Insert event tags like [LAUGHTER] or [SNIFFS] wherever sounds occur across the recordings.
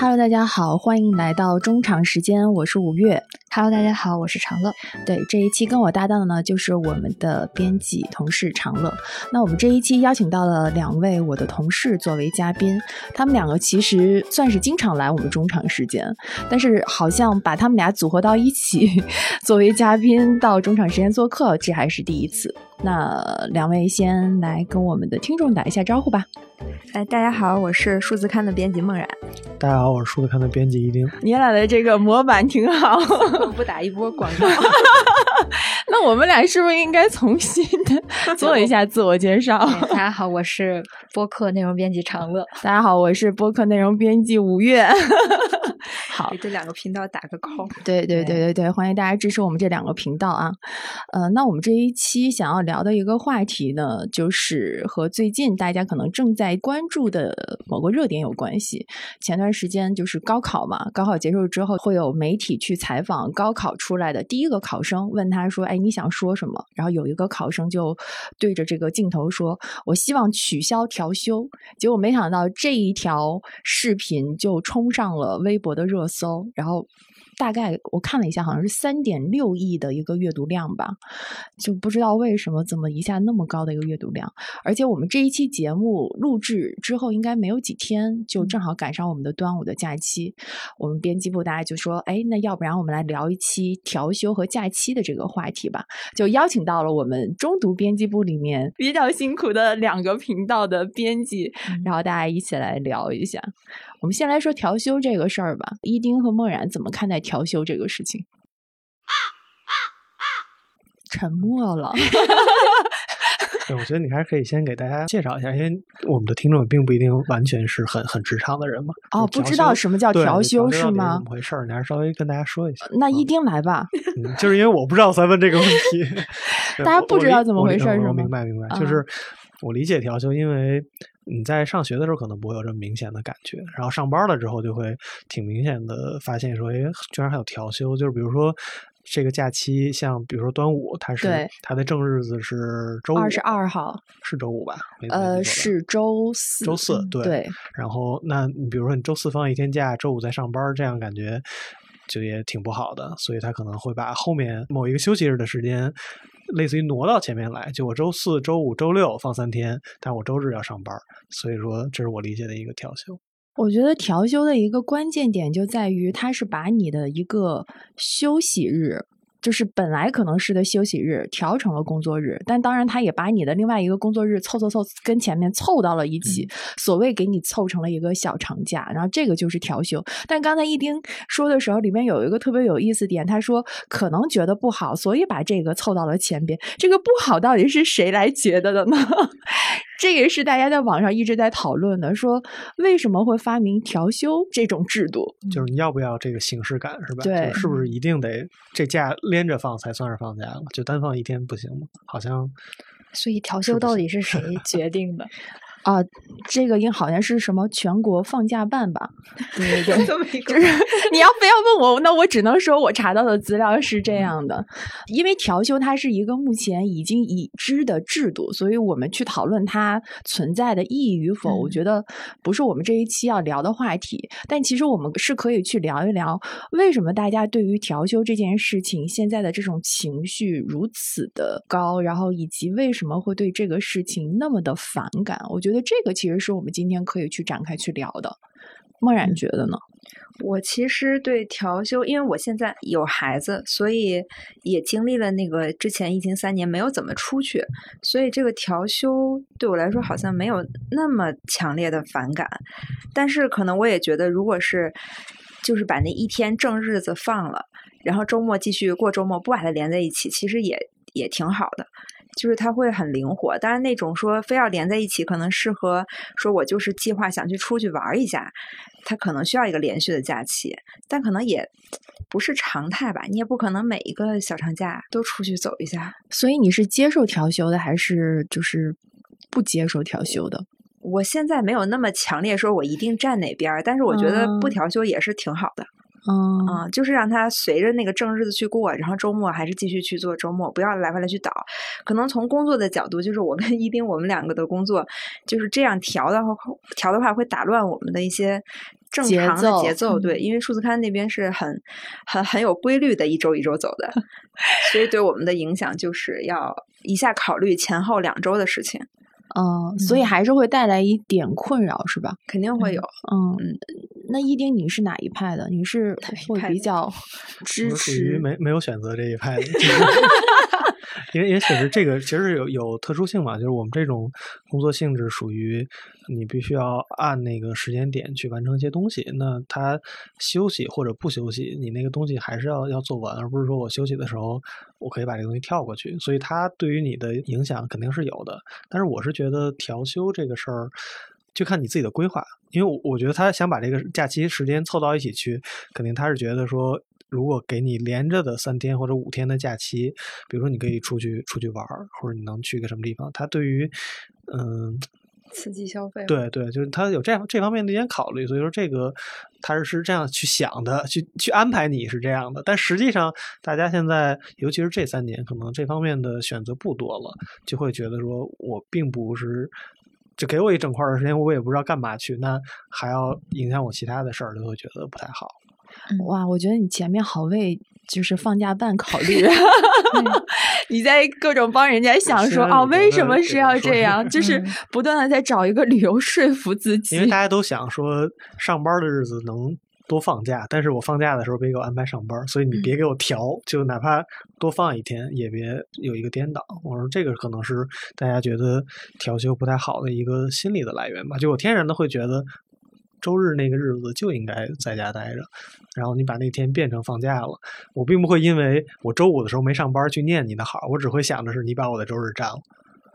Hello，大家好，欢迎来到中场时间，我是五月。Hello，大家好，我是长乐。对，这一期跟我搭档的呢，就是我们的编辑同事长乐。那我们这一期邀请到了两位我的同事作为嘉宾，他们两个其实算是经常来我们中场时间，但是好像把他们俩组合到一起 [LAUGHS] 作为嘉宾到中场时间做客，这还是第一次。那两位先来跟我们的听众打一下招呼吧。哎，大家好，我是数字刊的编辑梦然。大家好，我是数字刊的编辑一丁。你俩的这个模板挺好，[LAUGHS] 不打一波广告。[LAUGHS] 那我们俩是不是应该重新的 [LAUGHS] 做一下自我介绍？大家好，我是播客内容编辑长乐。大家好，我是播客内容编辑五月。好，给这两个频道打个 call。对对对对对，欢迎大家支持我们这两个频道啊。呃，那我们这一期想要聊的一个话题呢，就是和最近大家可能正在关注的某个热点有关系。前段时间就是高考嘛，高考结束之后会有媒体去采访高考出来的第一个考生，问他说：“哎，你想说什么？”然后有一个考生就对着这个镜头说：“我希望取消调休。”结果没想到这一条视频就冲上了微博的热搜，然后。大概我看了一下，好像是三点六亿的一个阅读量吧，就不知道为什么怎么一下那么高的一个阅读量。而且我们这一期节目录制之后，应该没有几天，就正好赶上我们的端午的假期。我们编辑部大家就说：“哎，那要不然我们来聊一期调休和假期的这个话题吧。”就邀请到了我们中读编辑部里面比较辛苦的两个频道的编辑，然后大家一起来聊一下。我们先来说调休这个事儿吧。一丁和梦然怎么看待调休这个事情？沉默了。对，我觉得你还是可以先给大家介绍一下，因为我们的听众并不一定完全是很很职场的人嘛。哦，不知道什么叫调休是吗？怎么回事儿？你还是稍微跟大家说一下。那一丁来吧。嗯，就是因为我不知道才问这个问题。[LAUGHS] 大家不知道怎么回事是吗？我明白明白，就是我理解调休，因为你在上学的时候可能不会有这么明显的感觉，然后上班了之后就会挺明显的发现说，哎，居然还有调休，就是比如说。这个假期，像比如说端午，它是它的正日子是周五，二十二号是周五吧？呃，是周四。周四对。对。然后，那你比如说你周四放一天假，周五再上班，这样感觉就也挺不好的。所以他可能会把后面某一个休息日的时间，类似于挪到前面来。就我周四周五周六放三天，但我周日要上班，所以说这是我理解的一个调休。我觉得调休的一个关键点就在于，它是把你的一个休息日，就是本来可能是的休息日，调成了工作日。但当然，他也把你的另外一个工作日凑凑凑跟前面凑到了一起，嗯、所谓给你凑成了一个小长假。然后这个就是调休。但刚才一丁说的时候，里面有一个特别有意思点，他说可能觉得不好，所以把这个凑到了前边。这个不好到底是谁来觉得的呢？[LAUGHS] 这也是大家在网上一直在讨论的，说为什么会发明调休这种制度？就是你要不要这个形式感是吧？对，是不是一定得这假连着放才算是放假了？就单放一天不行吗？好像。所以调休到底是谁决定的？[LAUGHS] 啊，这个应好像是什么全国放假办吧？对对对，[LAUGHS] 就是 [LAUGHS] 你要非要问我，那我只能说我查到的资料是这样的。因为调休它是一个目前已经已知的制度，所以我们去讨论它存在的意义与否，嗯、我觉得不是我们这一期要聊的话题。但其实我们是可以去聊一聊，为什么大家对于调休这件事情现在的这种情绪如此的高，然后以及为什么会对这个事情那么的反感。我觉得。这个其实是我们今天可以去展开去聊的。梦然觉得呢？我其实对调休，因为我现在有孩子，所以也经历了那个之前疫情三年没有怎么出去，所以这个调休对我来说好像没有那么强烈的反感。但是可能我也觉得，如果是就是把那一天正日子放了，然后周末继续过周末，不把它连在一起，其实也也挺好的。就是它会很灵活，当然那种说非要连在一起，可能适合说我就是计划想去出去玩一下，它可能需要一个连续的假期，但可能也不是常态吧。你也不可能每一个小长假都出去走一下。所以你是接受调休的，还是就是不接受调休的？我现在没有那么强烈说我一定站哪边，但是我觉得不调休也是挺好的。嗯啊、就是让他随着那个正日子去过，然后周末还是继续去做周末，不要来回来去倒。可能从工作的角度，就是我跟 [LAUGHS] 一丁我们两个的工作就是这样调的话，调的话会打乱我们的一些。正常的奏节奏，对，因为数字刊那边是很、很、很有规律的，一周一周走的，所以对我们的影响就是要一下考虑前后两周的事情，嗯，所以还是会带来一点困扰，是吧？肯定会有。嗯嗯，那一丁你是哪一派的？你是会比 [LAUGHS] 较支持属于持？没没有选择这一派的，就 [LAUGHS] 是因为因为确实这个其实有有特殊性嘛，就是我们这种工作性质属于你必须要按那个时间点去完成一些东西，那他休息或者不休息，你那个东西还是要要做完，而不是说我休息的时候我可以把这个东西跳过去，所以它对于你的影响肯定是有的。但是我是觉得调休这个事儿。就看你自己的规划，因为我我觉得他想把这个假期时间凑到一起去，肯定他是觉得说，如果给你连着的三天或者五天的假期，比如说你可以出去出去玩儿，或者你能去个什么地方，他对于嗯。刺激消费，对对，就是他有这样这方面的一些考虑，所以说这个他是是这样去想的，去去安排你是这样的，但实际上大家现在，尤其是这三年，可能这方面的选择不多了，就会觉得说我并不是就给我一整块的时间，我也不知道干嘛去，那还要影响我其他的事儿，就会觉得不太好。哇，我觉得你前面好为就是放假办考虑，[LAUGHS] 你在各种帮人家想说啊为什么是要这样？就是嗯不断的在找一个理由说服自己。因为大家都想说上班的日子能多放假，但是我放假的时候别给我安排上班，所以你别给我调，就哪怕多放一天，也别有一个颠倒。我说这个可能是大家觉得调休不太好的一个心理的来源吧。就我天然的会觉得。周日那个日子就应该在家待着，然后你把那天变成放假了。我并不会因为我周五的时候没上班去念你的好，我只会想着是你把我的周日占了。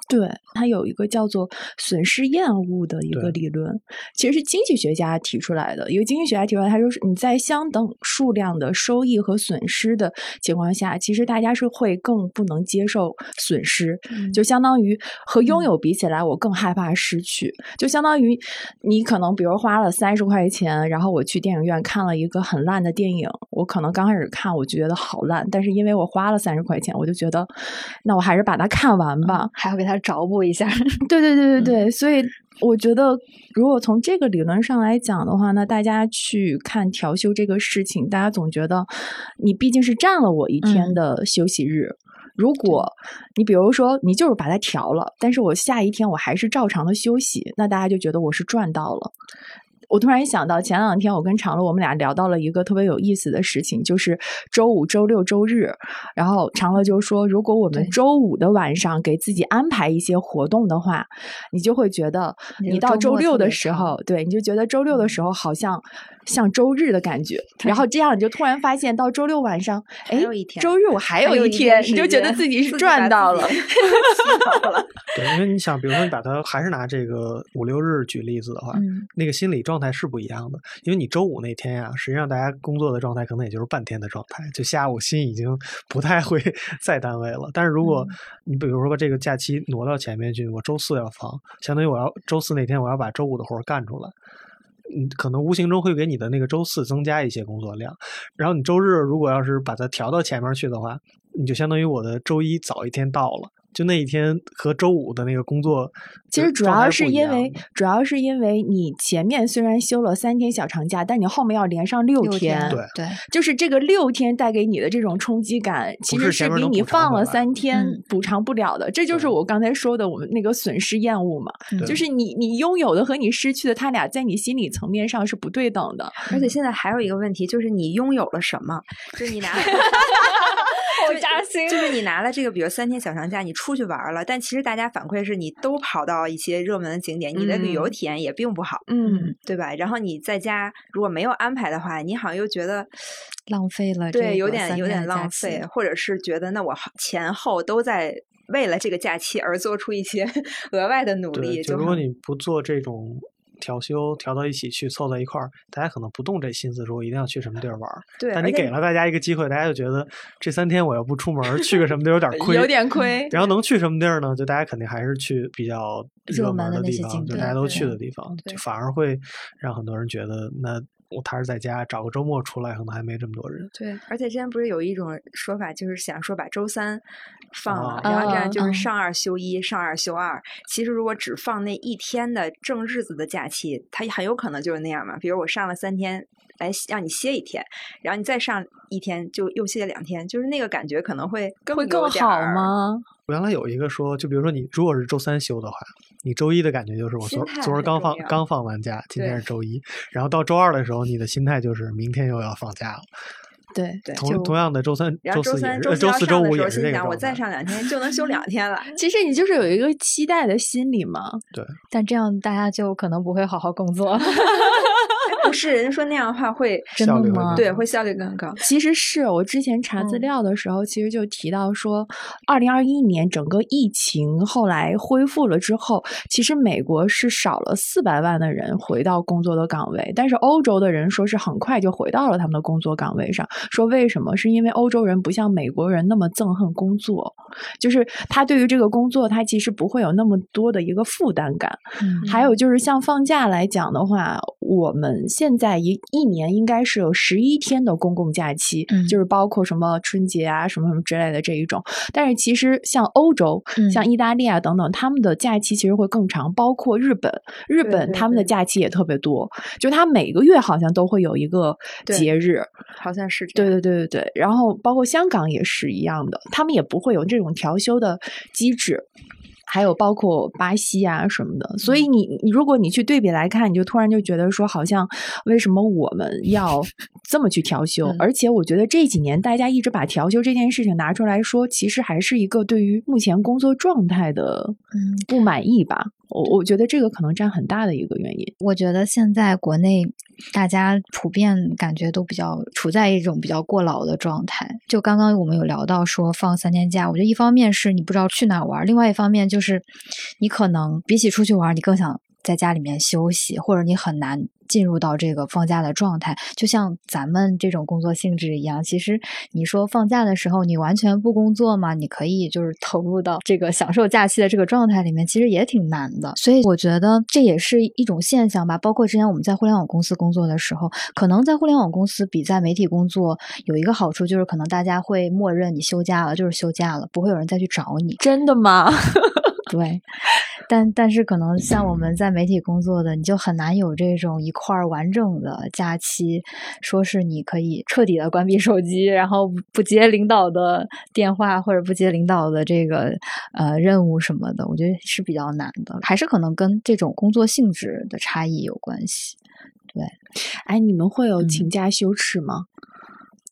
对，它有一个叫做损失厌恶的一个理论，其实是经济学家提出来的。一个经济学家提出来，他说是你在相等数量的收益和损失的情况下，其实大家是会更不能接受损失，嗯就相当于和拥有比起来，我更害怕失去。就相当于你可能比如花了三十块钱，然后我去电影院看了一个很烂的电影，我可能刚开始看我就觉得好烂，但是因为我花了三十块钱，我就觉得那我还是把它看完吧。还要给他找补一下。[LAUGHS] 对对对对对，所以我觉得，如果从这个理论上来讲的话，那大家去看调休这个事情，大家总觉得你毕竟是占了我一天嗯的休息日。如果你比如说你就是把它调了，但是我下一天我还是照常的休息，那大家就觉得我是赚到了。我突然想到，前两天我跟长乐我们俩聊到了一个特别有意思的事情，就是周五、周六、周日。然后长乐就说，如果我们周五的晚上给自己安排一些活动的话，你就会觉得你到周六的时候，对，你就觉得周六的时候好像像周日的感觉。然后这样你就突然发现，到周六晚上，哎周日我还有一一天，你就觉得自己是赚到了 [LAUGHS] [LAUGHS] 对，因为你想，比如说你把它还是拿这个五六日举例子的话，嗯那个心理状态是不一样的。因为你周五那天呀、实际上大家工作的状态可能也就是半天的状态，就下午心已经 [LAUGHS] 不太会在单位了。但是如果你比如说把这个假期挪到前面去，我周四要放，相当于我要周四那天我要把周五的活儿干出来。嗯，可能无形中会给你的那个周四增加一些工作量，然后你周日如果要是把它调到前面去的话，你就相当于我的周一早一天到了，就那一天和周五的那个工作，其实主要是因为，主要是因为你前面虽然休了三天小长假，但你后面要连上六六天，对对，就是这个六天带给你的这种冲击感，其实是比你放了三天嗯补偿不了的。这就是我刚才说的，我们那个损失厌恶嘛，嗯就是你你拥有的和你失去的，它俩在你心理层面上是不对等的。而且现在还有一个问题，就是你拥有了什么？就是你拿，[LAUGHS] 好扎心就是你拿了这个，比如三天小长假，你出去玩了，但其实大家反馈是你都跑到一些热门的景点，你的旅游嗯体验也并不好，嗯，对吧？然后你在家如果没有安排的话，你好像又觉得 [SNIFFS] 浪费了对，有点有点浪费，或者是觉得那我前后都在为了这个假期而做出一些 [LAUGHS] 额外的努力，就如果你不做这种调休，调到一起去凑在一块儿，大家可能不动这心思说我一定要去什么地儿玩儿。[LAUGHS] 对，但你给了大家一个机会，大家就觉得这三天我要不出门儿，去个什么地儿有点 [LAUGHS] 亏，有点亏。然后能去什么地儿呢？就大家肯定还是去比较热门的地方，就大家都去的地方，就反而会让很多人觉得那。我还是在家找个周末出来，可能还没这么多人。对，而且之前不是有一种说法，就是想说把周三放了，啊然后这样就是嗯上二休一，上二休二。其实如果只放那一天的正日子的假期，它很有可能就是那样嘛。比如我上了三天，来让你歇一天，然后你再上一天，就又歇两天，就是那个感觉可能会更会更好？吗？我原来有一个说，就比如说你如果是周三休的话，你周一的感觉就是我昨昨儿刚放刚放完假，今天是周一，然后到周二的时候，你的心态就是明天又要放假了。对对同同样的，周三、然后周四周周四、周要上的时候，五也是这个心想我再上两天就能休两天了。其实你就是有一个期待的心理嘛。对但这样大家就可能不会好好工作。[LAUGHS] 不是，人家说那样的话会真的吗效率会更？对会效率更高。其实是我之前查资嗯料的时候，其实就提到说，二零二一年整个疫情后来恢复了之后，其实美国是少了四百万的人回到工作的岗位，但是欧洲的人说是很快就回到了他们的工作岗位上。说为什么？是因为欧洲人不像美国人那么憎恨工作，就是他对于这个工作，他其实不会有那么多的一个负担感。嗯还有就是像放假来讲的话，我们现在一一年应该是有十一天的公共假期，嗯就是包括什么春节啊、什么什么之类的这一种。但是其实像欧洲、嗯像意大利啊等等，他们的假期其实会更长，包括日本，日本他们的假期也特别多，就他每个月好像都会有一个节日。好像是这对。对对对对，然后包括香港也是一样的，他们也不会有这种调休的机制。还有包括巴西啊什么的，所以你你如果你去对比来看，你就突然就觉得说，好像为什么我们要 [LAUGHS] 这么去调休？嗯而且我觉得这几年大家一直把调休这件事情拿出来说，其实还是一个对于目前工作状态的嗯不满意吧。我我觉得这个可能占很大的一个原因。我觉得现在国内大家普遍感觉都比较处在一种比较过劳的状态。就刚刚我们有聊到说放三天假，我觉得一方面是你不知道去哪玩，另外一方面就是你可能比起出去玩，你更想在家里面休息，或者你很难进入到这个放假的状态。就像咱们这种工作性质一样，其实你说放假的时候你完全不工作嘛，你可以就是投入到这个享受假期的这个状态里面，其实也挺难的。所以我觉得这也是一种现象吧。包括之前我们在互联网公司工作的时候，可能在互联网公司比在媒体工作有一个好处，就是可能大家会默认你休假了就是休假了，不会有人再去找你。真的吗？[LAUGHS] [LAUGHS] 对，但但是可能像我们在媒体工作的，你就很难有这种一块儿完整的假期，说是你可以彻底的关闭手机，然后不接领导的电话或者不接领导的这个呃任务什么的，我觉得是比较难的，还是可能跟这种工作性质的差异有关系。对哎，你们会有嗯请假羞耻吗？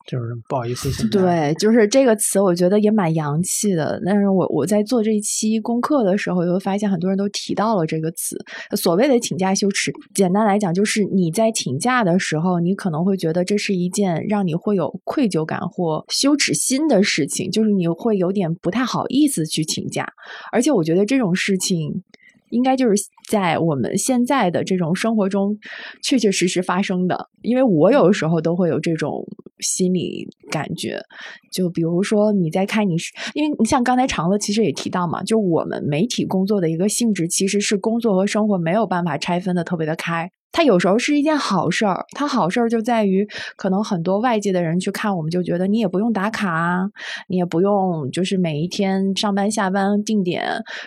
就是不好意思。对，就是这个词，我觉得也蛮洋气的。但是我我在做这一期功课的时候，又发现很多人都提到了这个词。所谓的请假羞耻，简单来讲，就是你在请假的时候，你可能会觉得这是一件让你会有愧疚感或羞耻心的事情，就是你会有点不太好意思去请假。而且我觉得这种事情。应该就是在我们现在的这种生活中确确实实发生的，因为我有的时候都会有这种心理感觉。就比如说你在看你是，因为你像刚才长乐其实也提到嘛，就我们媒体工作的一个性质其实是工作和生活没有办法拆分的特别的开。它有时候是一件好事儿，它好事儿就在于可能很多外界的人去看我们就觉得你也不用打卡啊，你也不用就是每一天上班下班定点，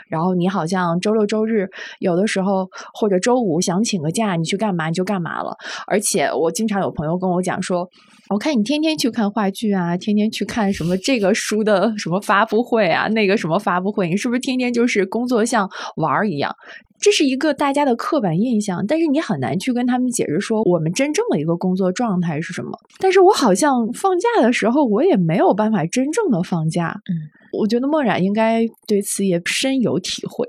然后你好像周六周日有的时候或者周五想请个假，你去干嘛你就干嘛了。而且我经常有朋友跟我讲说，我看你天天去看话剧啊，天天去看什么这个书的什么发布会啊，那个什么发布会，你是不是天天就是工作像玩儿一样？这是一个大家的刻板印象，但是你很难去跟他们解释说我们真正的一个工作状态是什么。但是我好像放假的时候，我也没有办法真正的放假。嗯，我觉得墨染应该对此也深有体会。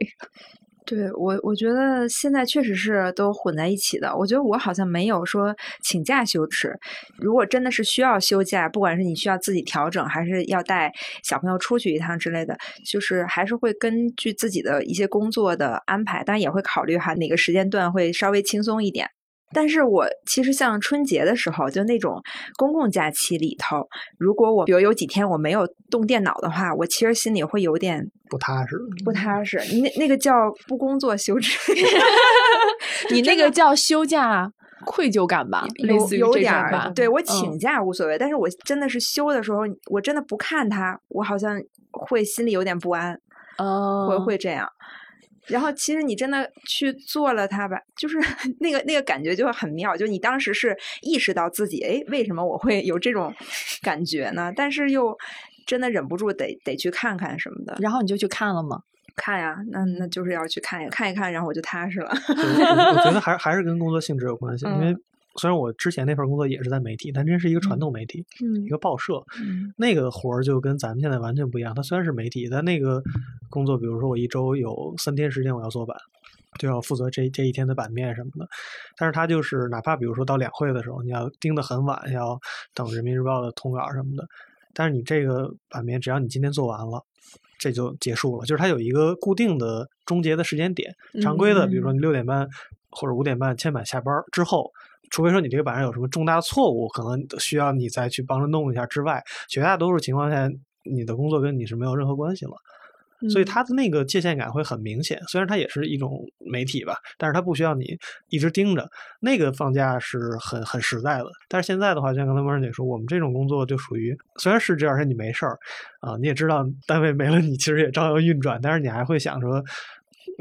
对我，我觉得现在确实是都混在一起的。我觉得我好像没有说请假羞耻。如果真的是需要休假，不管是你需要自己调整，还是要带小朋友出去一趟之类的，就是还是会根据自己的一些工作的安排，但也会考虑哈哪个时间段会稍微轻松一点。但是我其实像春节的时候，就那种公共假期里头，如果我比如有几天我没有动电脑的话，我其实心里会有点不踏实。不踏实。那那个叫不工作羞耻。[LAUGHS] 你那个叫休假愧疚感吧，类似于这有有点儿种吧。对我嗯请假无所谓，但是我真的是休的时候，我真的不看他，我好像会心里有点不安，哦，会会这样。然后其实你真的去做了它吧，就是 [LAUGHS] 那个那个感觉就很妙，就你当时是意识到自己，哎，为什么我会有这种 [LAUGHS] 感觉呢？但是又真的忍不住得得去看看什么的，然后你就去看了吗？看呀，那那就是要去看一看一看，然后我就踏实了。对我我觉得还 [LAUGHS] 还是跟工作性质有关系，因为嗯虽然我之前那份工作也是在媒体，但这是一个传统媒体，一嗯个报社，嗯那个活儿就跟咱们现在完全不一样。它虽然是媒体，但那个工作，比如说我一周有三天时间我要做版，就要负责这这一天的版面什么的。但是它就是哪怕比如说到两会的时候，你要盯得很晚，要等人民日报的通稿什么的，但是你这个版面只要你今天做完了。这就结束了，就是它有一个固定的终结的时间点。常规的，比如说你六点半或者五点半签版下班儿之后，除非说你这个版上有什么重大错误，可能需要你再去帮着弄一下之外，绝大多数情况下，你的工作跟你是没有任何关系了。所以嗯它的那个界限感会很明显。虽然它也是一种媒体吧，但是它不需要你一直盯着。那个放假是很很实在的。但是现在的话，像刚才莫然姐说，我们这种工作就属于虽然是这样，而且你没事儿啊，你也知道单位没了，你其实也照样运转，但是你还会想说，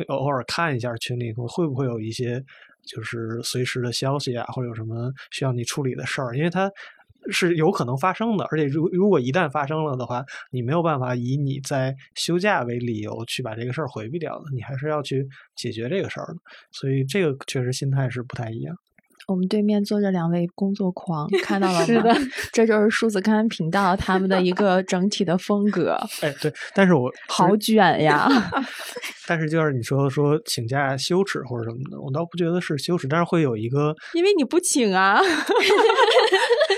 偶尔看一下群里头会不会有一些就是随时的消息啊，或者有什么需要你处理的事儿，因为它。是有可能发生的，而且如如果一旦发生了的话，你没有办法以你在休假为理由去把这个事儿回避掉的，你还是要去解决这个事儿的。所以这个确实心态是不太一样。我们对面坐着两位工作狂，看到了吗？是的，[LAUGHS] 这就是数字刊频道他们的一个整体的风格，[LAUGHS] 哎，对，但是我好卷呀！[LAUGHS] 但是就是你说说请假羞耻或者什么的，我倒不觉得是羞耻，但是会有一个，因为你不请啊，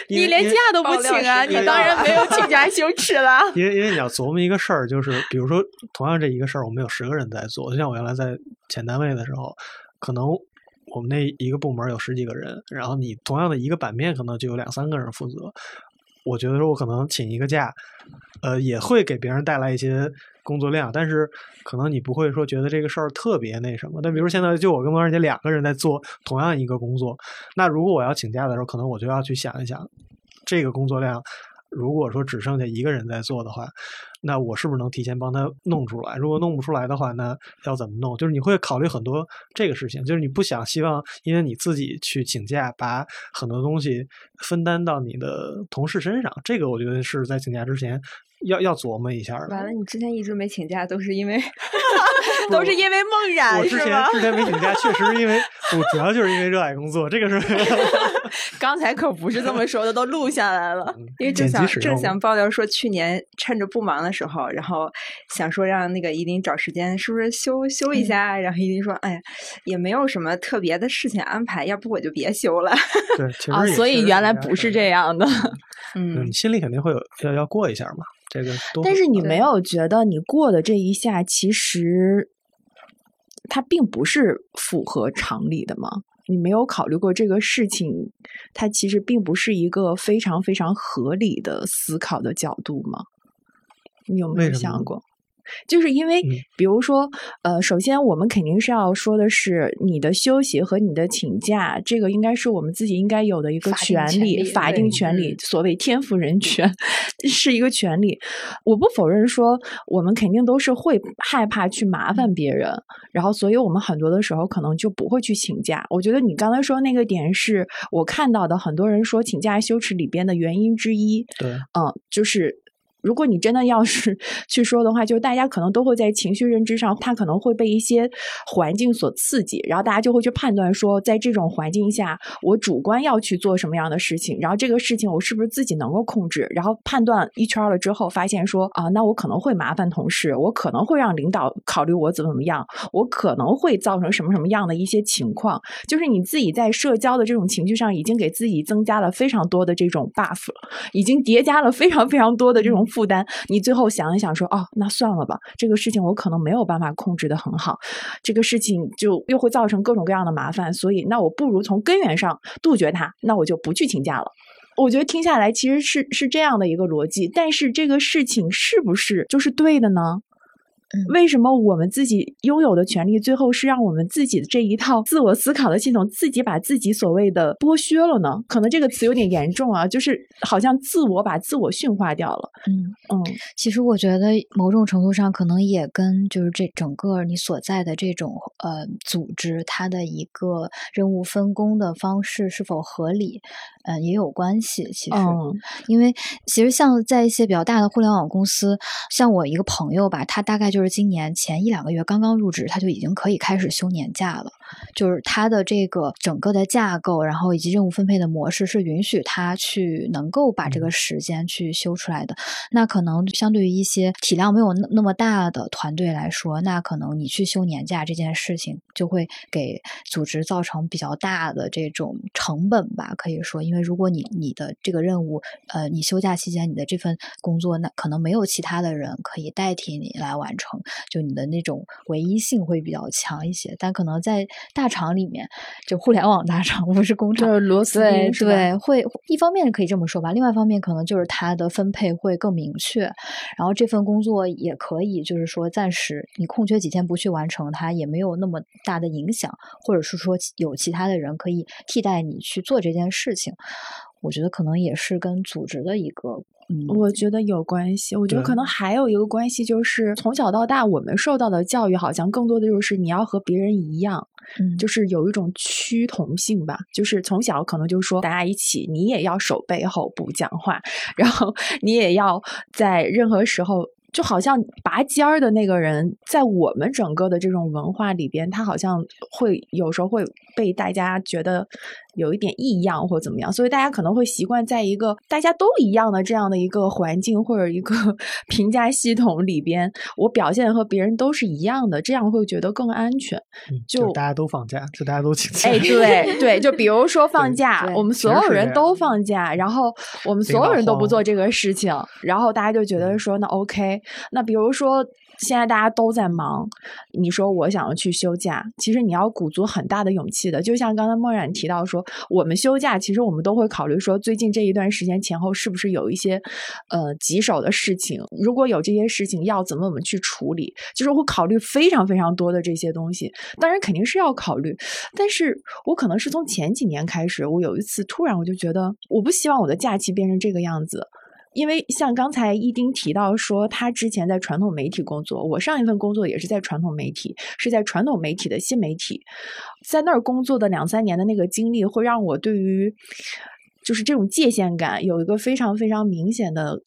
你连假都不请啊，你当然没有请假羞耻了。因为因为你要琢磨一个事儿，就是比如说同样这一个事儿，我们有十个人在做，就像我原来在前单位的时候，可能我们那一个部门有十几个人，然后你同样的一个版面可能就有两三个人负责。我觉得说我可能请一个假，呃，也会给别人带来一些工作量，但是可能你不会说觉得这个事儿特别那什么。但比如现在就我跟王二姐两个人在做同样一个工作，那如果我要请假的时候，可能我就要去想一想，这个工作量如果说只剩下一个人在做的话，那我是不是能提前帮他弄出来？如果弄不出来的话，那要怎么弄？就是你会考虑很多这个事情，就是你不想希望因为你自己去请假，把很多东西分担到你的同事身上。这个我觉得是在请假之前要要琢磨一下的。完了，你之前一直没请假，都是因为 [LAUGHS] 都是因为梦我然之前？之前没请假，确实是因为 [LAUGHS] 我主要就是因为热爱工作，这个是 [LAUGHS] 刚才可不是这么说的，都录下来了。因为正想正想爆料说，去年趁着不忙的时候，然后想说让那个依林找时间，是不是休休一下？啊然后依林说：“哎呀，也没有什么特别的事情安排，要不我就别休了。对，其实啊，所以原来不是这样的嗯你心里肯定会有要要过一下嘛，这个都但是你没有觉得你过的这一下，其实它并不是符合常理的吗？你没有考虑过这个事情，它其实并不是一个非常非常合理的思考的角度吗？你有没有想过？就是因为嗯，比如说，呃，首先我们肯定是要说的是你的休息和你的请假，这个应该是我们自己应该有的一个法定权利，法定权利，嗯所谓天赋人权 [LAUGHS] 是一个权利。我不否认说，我们肯定都是会害怕去麻烦别人，然后所以我们很多的时候可能就不会去请假。我觉得你刚才说那个点是我看到的，很多人说请假羞耻里边的原因之一。对。嗯，就是如果你真的要是 [LAUGHS] 去说的话，就是大家可能都会在情绪认知上，他可能会被一些环境所刺激，然后大家就会去判断说，在这种环境下，我主观要去做什么样的事情，然后这个事情我是不是自己能够控制，然后判断一圈了之后，发现说啊，那我可能会麻烦同事，我可能会让领导考虑我怎么怎么样，我可能会造成什么什么样的一些情况，就是你自己在社交的这种情绪上，已经给自己增加了非常多的这种 buff，已经叠加了非常非常多的这种负担。你最后想一想说，哦，那算了吧，这个事情我可能没有办法控制的很好，这个事情就又会造成各种各样的麻烦，所以那我不如从根源上杜绝它，那我就不去请假了。我觉得听下来其实是是这样的一个逻辑，但是这个事情是不是就是对的呢？为什么我们自己拥有的权利，最后是让我们自己的这一套自我思考的系统，自己把自己所谓的剥削了呢？可能这个词有点严重啊，就是好像自我把自我驯化掉了。嗯嗯，其实我觉得某种程度上，可能也跟就是这整个你所在的这种呃组织，它的一个任务分工的方式是否合理，嗯，也有关系。其实，嗯因为其实像在一些比较大的互联网公司，像我一个朋友吧，他大概就就是今年前一两个月刚刚入职，他就已经可以开始休年假了。就是他的这个整个的架构，然后以及任务分配的模式是允许他去能够把这个时间去休出来的。那可能相对于一些体量没有那那么大的团队来说，那可能你去休年假这件事情就会给组织造成比较大的这种成本吧，可以说，因为如果你你的这个任务，呃，你休假期间你的这份工作，那可能没有其他的人可以代替你来完成，就你的那种唯一性会比较强一些。但可能在大厂里面，就互联网大厂，[LAUGHS] 不是工厂，就是螺丝对？对，会一方面可以这么说吧，另外一方面可能就是它的分配会更明确，然后这份工作也可以就是说暂时你空缺几天不去完成它，也没有那么大的影响，或者是说有其他的人可以替代你去做这件事情。我觉得可能也是跟组织的一个，嗯，我。觉得有关系，我觉得可能还有一个关系，就是从小到大我们受到的教育，好像更多的就是你要和别人一样，嗯。就是有一种趋同性吧，就是从小可能就说大家一起，你也要手背后不讲话，然后 [LAUGHS] 你也要在任何时候。就好像拔尖儿的那个人，在我们整个的这种文化里边，他好像会有时候会被大家觉得有一点异样或怎么样，所以大家可能会习惯在一个大家都一样的这样的一个环境或者一个 [LAUGHS] 评价系统里边，我表现和别人都是一样的，这样会觉得更安全。嗯就就是大家都放假，就大家都请假。哎，对对，就比如说 [LAUGHS] 放假，我们所有人都放假，然后我们所有人都不做这个事情，然后大家就觉得说那 OK，那比如说。现在大家都在忙，你说我想要去休假，其实你要鼓足很大的勇气的。就像刚才梦冉提到说，我们休假，其实我们都会考虑说，最近这一段时间前后是不是有一些呃棘手的事情，如果有这些事情，要怎么我们去处理，就是会考虑非常非常多的这些东西。当然肯定是要考虑，但是我可能是从前几年开始，我有一次突然我就觉得，我不希望我的假期变成这个样子。因为像刚才一丁提到说，他之前在传统媒体工作，我上一份工作也是在传统媒体，是在传统媒体的新媒体，在那儿工作的两三年的那个经历，会让我对于就是这种界限感有一个非常非常明显的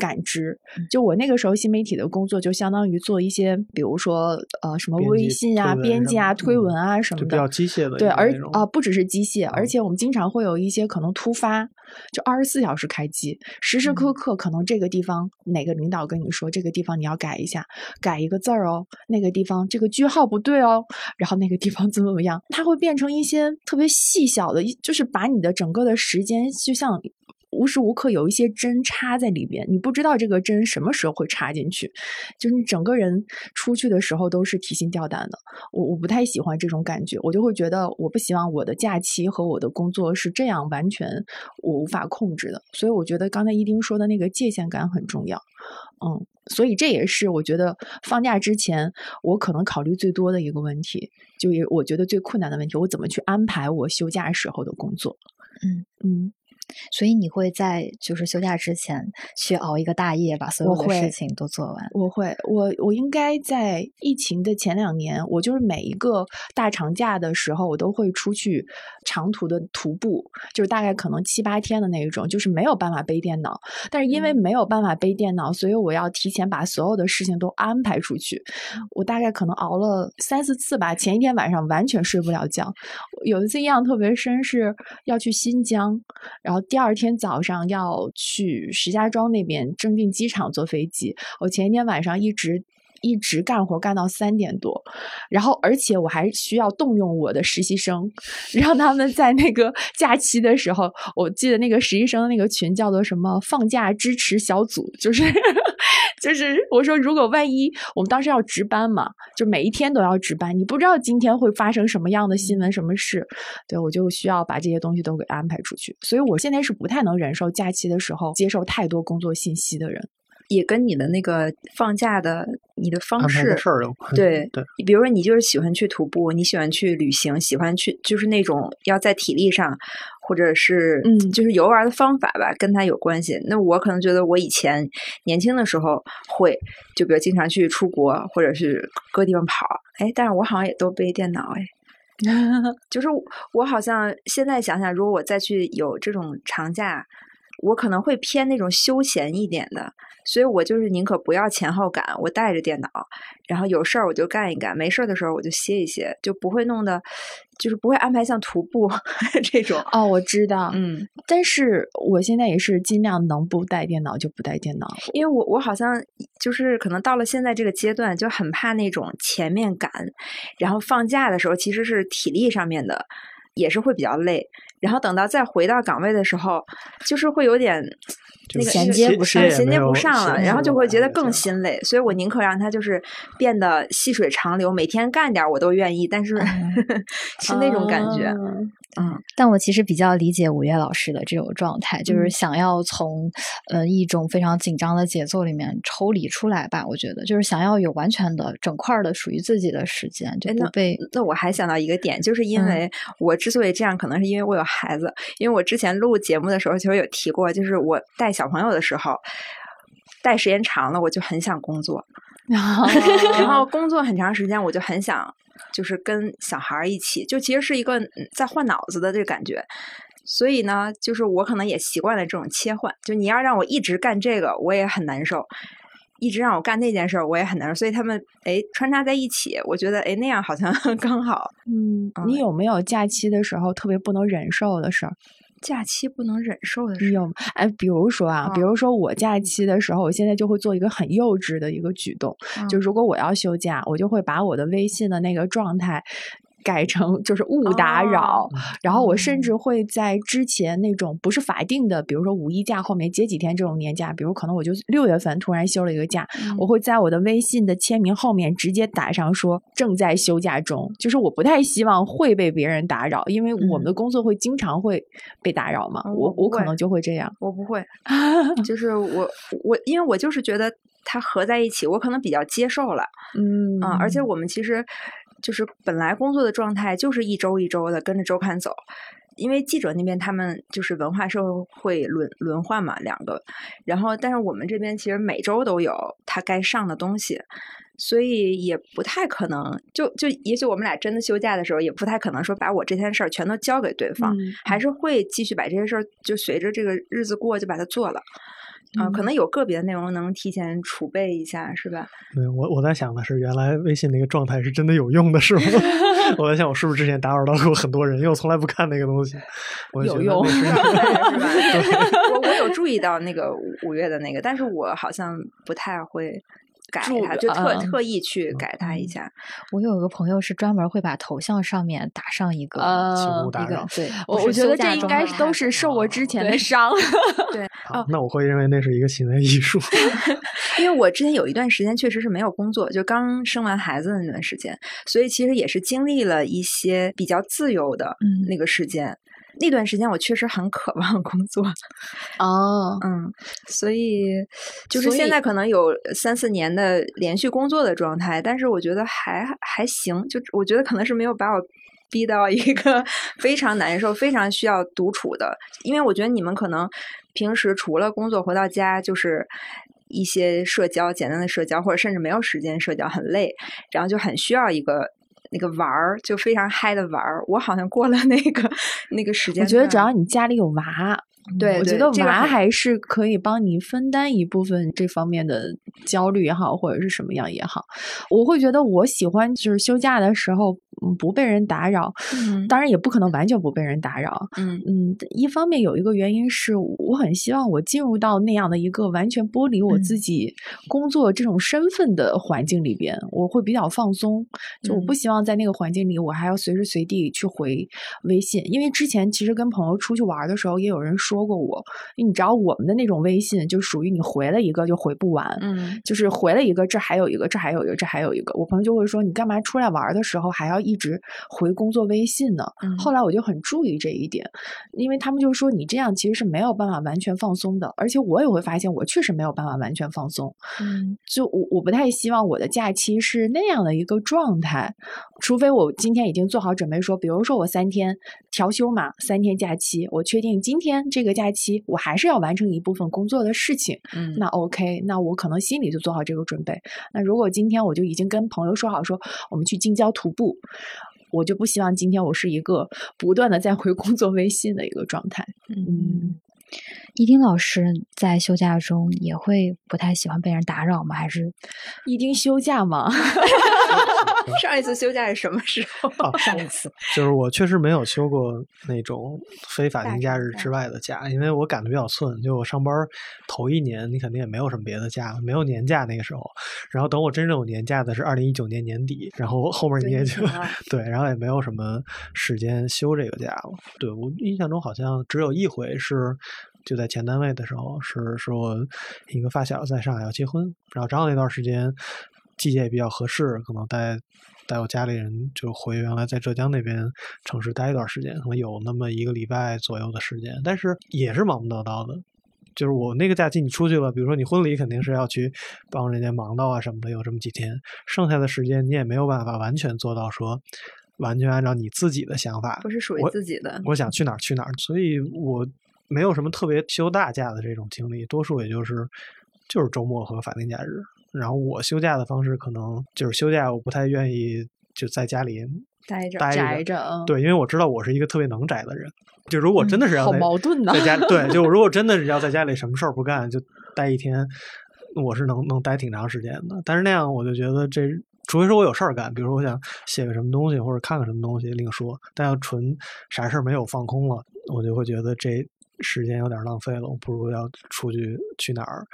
感知。就我那个时候新媒体的工作，就相当于做一些，比如说呃什么微信啊、编辑啊、推文啊什么的，比较机械的。对，而啊、不只是机械，而嗯。且我们经常会有一些可能突发，就二十四小时开机，时时刻刻可能这个地方哪个领导跟你说这个地方你要改一下，改一个字儿哦，那个地方这个句号不对哦，然后那个地方 [LAUGHS] 怎么怎么样，它会变成一些特别细小的，一就是把你的整个的时间就像。无时无刻有一些针插在里边，你不知道这个针什么时候会插进去，就是你整个人出去的时候都是提心吊胆的。我我不太喜欢这种感觉，我就会觉得我不希望我的假期和我的工作是这样完全我无法控制的。所以我觉得刚才一丁说的那个界限感很重要。嗯，所以这也是我觉得放假之前我可能考虑最多的一个问题，就也我觉得最困难的问题，我怎么去安排我休假时候的工作。嗯嗯。所以你会在就是休假之前去熬一个大夜，把所有的事情都做完。我会，我我应该在疫情的前两年，我就是每一个大长假的时候，我都会出去长途的徒步，就是大概可能七八天的那一种，就是没有办法背电脑。但是因为嗯没有办法背电脑，所以我要提前把所有的事情都安排出去。我大概可能熬了三四次吧，前一天晚上完全睡不了觉。有一次印象特别深，是要去新疆，然后第二天早上要去石家庄那边正定机场坐飞机。我前一天晚上一直。一直干活干到三点多，然后而且我还需要动用我的实习生，让他们在那个假期的时候，我记得那个实习生的那个群叫做什么“放假支持小组”，就是 [LAUGHS] 就是我说如果万一我们当时要值班嘛，就每一天都要值班，你不知道今天会发生什么样的新闻什么事，对我就需要把这些东西都给安排出去，所以我现在是不太能忍受假期的时候接受太多工作信息的人。也跟你的那个放假的你的方式事儿有关。对对，比如说你就是喜欢去徒步，你喜欢去旅行，喜欢去就是那种要在体力上，或者是嗯就是游玩的方法吧，跟他有关系。那我可能觉得我以前年轻的时候会，就比如经常去出国，或者是各地方跑，哎，但是我好像也都背电脑，哎，[LAUGHS] 就是我我好像现在想想，如果我再去有这种长假，我可能会偏那种休闲一点的，所以我就是宁可不要前后赶，我带着电脑，然后有事儿我就干一干，没事儿的时候我就歇一歇，就不会弄得就是不会安排像徒步 [LAUGHS] 这种。哦，我知道，嗯，但是我现在也是尽量能不带电脑就不带电脑。因为我我好像就是可能到了现在这个阶段，就很怕那种前面赶，然后放假的时候其实是体力上面的，也是会比较累。然后等到再回到岗位的时候，就是会有点那个衔接不上衔接不上了，然后就会觉得更。心累。所以我宁可让它就是变得细水长流，每天干点儿我都愿意，但是 [LAUGHS] 是那种感觉。嗯嗯，但我其实比较理解五月老师的这种状态，就是嗯想要从呃一种非常紧张的节奏里面抽离出来吧。我觉得就是想要有完全的整块儿的属于自己的时间，就哎不被那我还想到一个点，就是因嗯为我之所以这样，可能是因为我有孩子。因为我之前录节目的时候，其实有提过，就是我带小朋友的时候，带时间长了，我就很想工作，[LAUGHS] 然后工作很长时间，我就很想就是跟小孩儿一起，就其实是一个嗯在换脑子的这个感觉。所以呢，就是我可能也习惯了这种切换，就你要让我一直干这个，我也很难受。一直让我干那件事儿，我也很难受，所以他们哎穿插在一起，我觉得哎那样好像 [LAUGHS] 刚好。嗯，你有没有假期的时候特别不能忍受的事儿？假期不能忍受的事，你有吗？哎，比如说啊，比嗯如说我假期的时候，我现在就会做一个很幼稚的一个举动，就嗯如果我要休假，我就会把我的微信的那个状态。改成就是勿打扰，哦。然后我甚至会在之前那种不是法定的，比如说五一假后面接几天这种年假，比如可能我就六月份突然休了一个假，嗯。我会在我的微信的签名后面直接打上说正在休假中，就是我不太希望会被别人打扰，因为我们的工作会经常会被打扰嘛，嗯我我可能就会这样。我不会，就是我我因为我就是觉得它合在一起，我可能比较接受了。[LAUGHS] 嗯啊、而且我们其实就是本来工作的状态就是一周一周的跟着周刊走，因为记者那边他们就是文化社会轮轮换嘛，两个，然后但是我们这边其实每周都有他该上的东西。所以也不太可能，就就也许我们俩真的休假的时候，也不太可能说把我这件事儿全都交给对方，嗯还是会继续把这些事儿就随着这个日子过就把它做了。啊、可能有个别的内容能提前储备一下，是吧？对我我在想的是，原来微信那个状态是真的有用的，是吗？我在想，我是不是之前打扰到过很多人，因为我从来不看那个东西。我有用？[LAUGHS] 我我有注意到那个五月的那个，但是我好像不太会改注它，就特、嗯特意去改它一下。我有一个朋友是专门会把头像上面打上一个请呃勿打扰。一个对，[LAUGHS] 我我觉得这应该都是受过之前的伤。对，[LAUGHS] 好，那我会认为那是一个行为艺术。[LAUGHS] 因为我之前有一段时间确实是没有工作，就刚生完孩子的那段时间，所以其实也是经历了一些比较自由的嗯那个时间。那段时间我确实很渴望工作，[LAUGHS] 哦，嗯，所以就是现在可能有三四年的连续工作的状态，但是我觉得还还行，就我觉得可能是没有把我逼到一个 [LAUGHS] 非常难受、非常需要独处的，因为我觉得你们可能平时除了工作回到家就是。一些社交，简单的社交，或者甚至没有时间社交，很累，然后就很需要一个那个玩儿，就非常嗨的玩儿。我好像过了那个那个时间。我觉得只要你家里有娃，对对我觉得娃还是可以帮你分担一部分这方面的焦虑也好，或者是什么样也好。我会觉得我喜欢就是休假的时候，嗯，不被人打扰。嗯当然也不可能完全不被人打扰。嗯嗯，一方面有一个原因是我很希望我进入到那样的一个完全剥离我嗯自己工作这种身份的环境里边，我会比较放松。就我不嗯希望在那个环境里，我还要随时随地去回微信，因为之前其实跟朋友出去玩的时候，也有人说说过我，你知道我们的那种微信就属于你回了一个就回不完，嗯，就是回了一个，这还有一个，这还有一个，这还有一个。我朋友就会说，你干嘛出来玩的时候还要一直回工作微信呢？嗯后来我就很注意这一点，因为他们就说你这样其实是没有办法完全放松的，而且我也会发现我确实没有办法完全放松。嗯就我我不太希望我的假期是那样的一个状态，除非我今天已经做好准备说，比如说我三天调休嘛，三天假期，我确定今天这个假期我还是要完成一部分工作的事情，嗯那 OK，那我可能心里就做好这个准备。那如果今天我就已经跟朋友说好说我们去近郊徒步。我就不希望今天我是一个不断的在回工作微信的一个状态。嗯，一丁老师在休假中也会不太喜欢被人打扰吗？还是一丁休假吗，[LAUGHS] 上一次休假是什么时候？哦上一次？[LAUGHS] 就是我确实没有休过那种非法定假日之外的假，因为我赶的比较寸。就我上班头一年，你肯定也没有什么别的假，没有年假那个时候。然后等我真正有年假的是二零一九年年底，然后后面你对也就对，然后也没有什么时间休这个假了。对我印象中好像只有一回是。就在前单位的时候，是是我一个发小在上海要结婚，然后正好那段时间季节也比较合适，可能带带我家里人就回原来在浙江那边城市待一段时间，可能有那么一个礼拜左右的时间，但是也是忙忙叨叨的。就是我那个假期你出去了，比如说你婚礼肯定是要去帮人家忙到啊什么的，有这么几天，剩下的时间你也没有办法完全做到说完全按照你自己的想法，不是属于自己的。我想去哪儿去哪儿，所以我没有什么特别休大假的这种经历，多数也就是就是周末和法定假日。然后我休假的方式可能就是休假，我不太愿意就在家里待着待宅着，嗯，对，因为我知道我是一个特别能宅的人。就如果真的是要好在、矛盾呐在家 [LAUGHS] 对，就如果真的是要在家里什么事儿不干就待一天，我是能能待挺长时间的。但是那样我就觉得这，除非说我有事儿干，比如说我想写个什么东西或者看个什么东西另说，但要纯啥事儿没有放空了，我就会觉得这时间有点浪费了，我不如要出去去哪儿。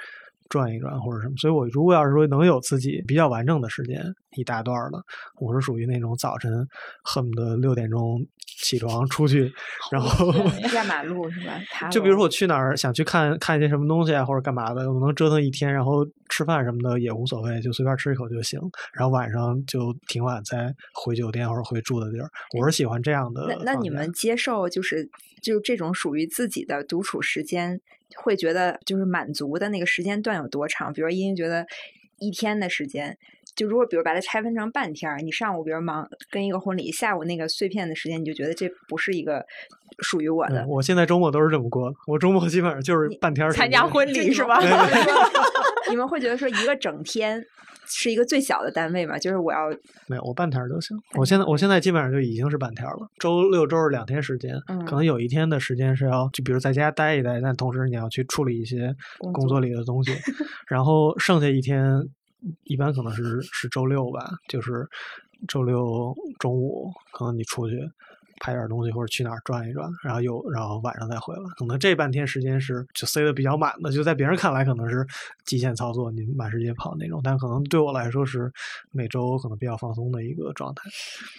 转一转或者什么，所以我如果要是说能有自己比较完整的时间，一大段儿的，我是属于那种早晨恨不得六点钟起床出去，然后压 [LAUGHS] 马路是吧？就比如说我去哪儿想去看看一些什么东西啊，或者干嘛的，我能折腾一天，然后吃饭什么的也无所谓，就随便吃一口就行。然后晚上就挺晚再回酒店或者回住的地儿。我是喜欢这样的那。那你们接受就是就这种属于自己的独处时间，会觉得就是满足的那个时间段有多长？比如茵茵觉得一天的时间，就如果比如把它拆分成半天儿，你上午比如忙跟一个婚礼，下午那个碎片的时间，你就觉得这不是一个属于我的。嗯，我现在周末都是这么过的，我周末基本上就是半天儿参加婚礼是吧？[LAUGHS] 你们会觉得说一个整天是一个最小的单位嘛？就是我要没有，我半天儿就行。我现在我现在基本上就已经是半天儿了，周六周日两天时间，嗯可能有一天的时间是要就比如在家待一待，但同时你要去处理一些工作里的东西，[LAUGHS] 然后剩下一天一般可能是是周六吧，就是周六中午可能你出去。拍点东西或者去哪儿转一转，然后又然后晚上再回来，可能这半天时间是就塞的比较满的，就在别人看来可能是极限操作，你满世界跑那种，但可能对我来说是每周可能比较放松的一个状态，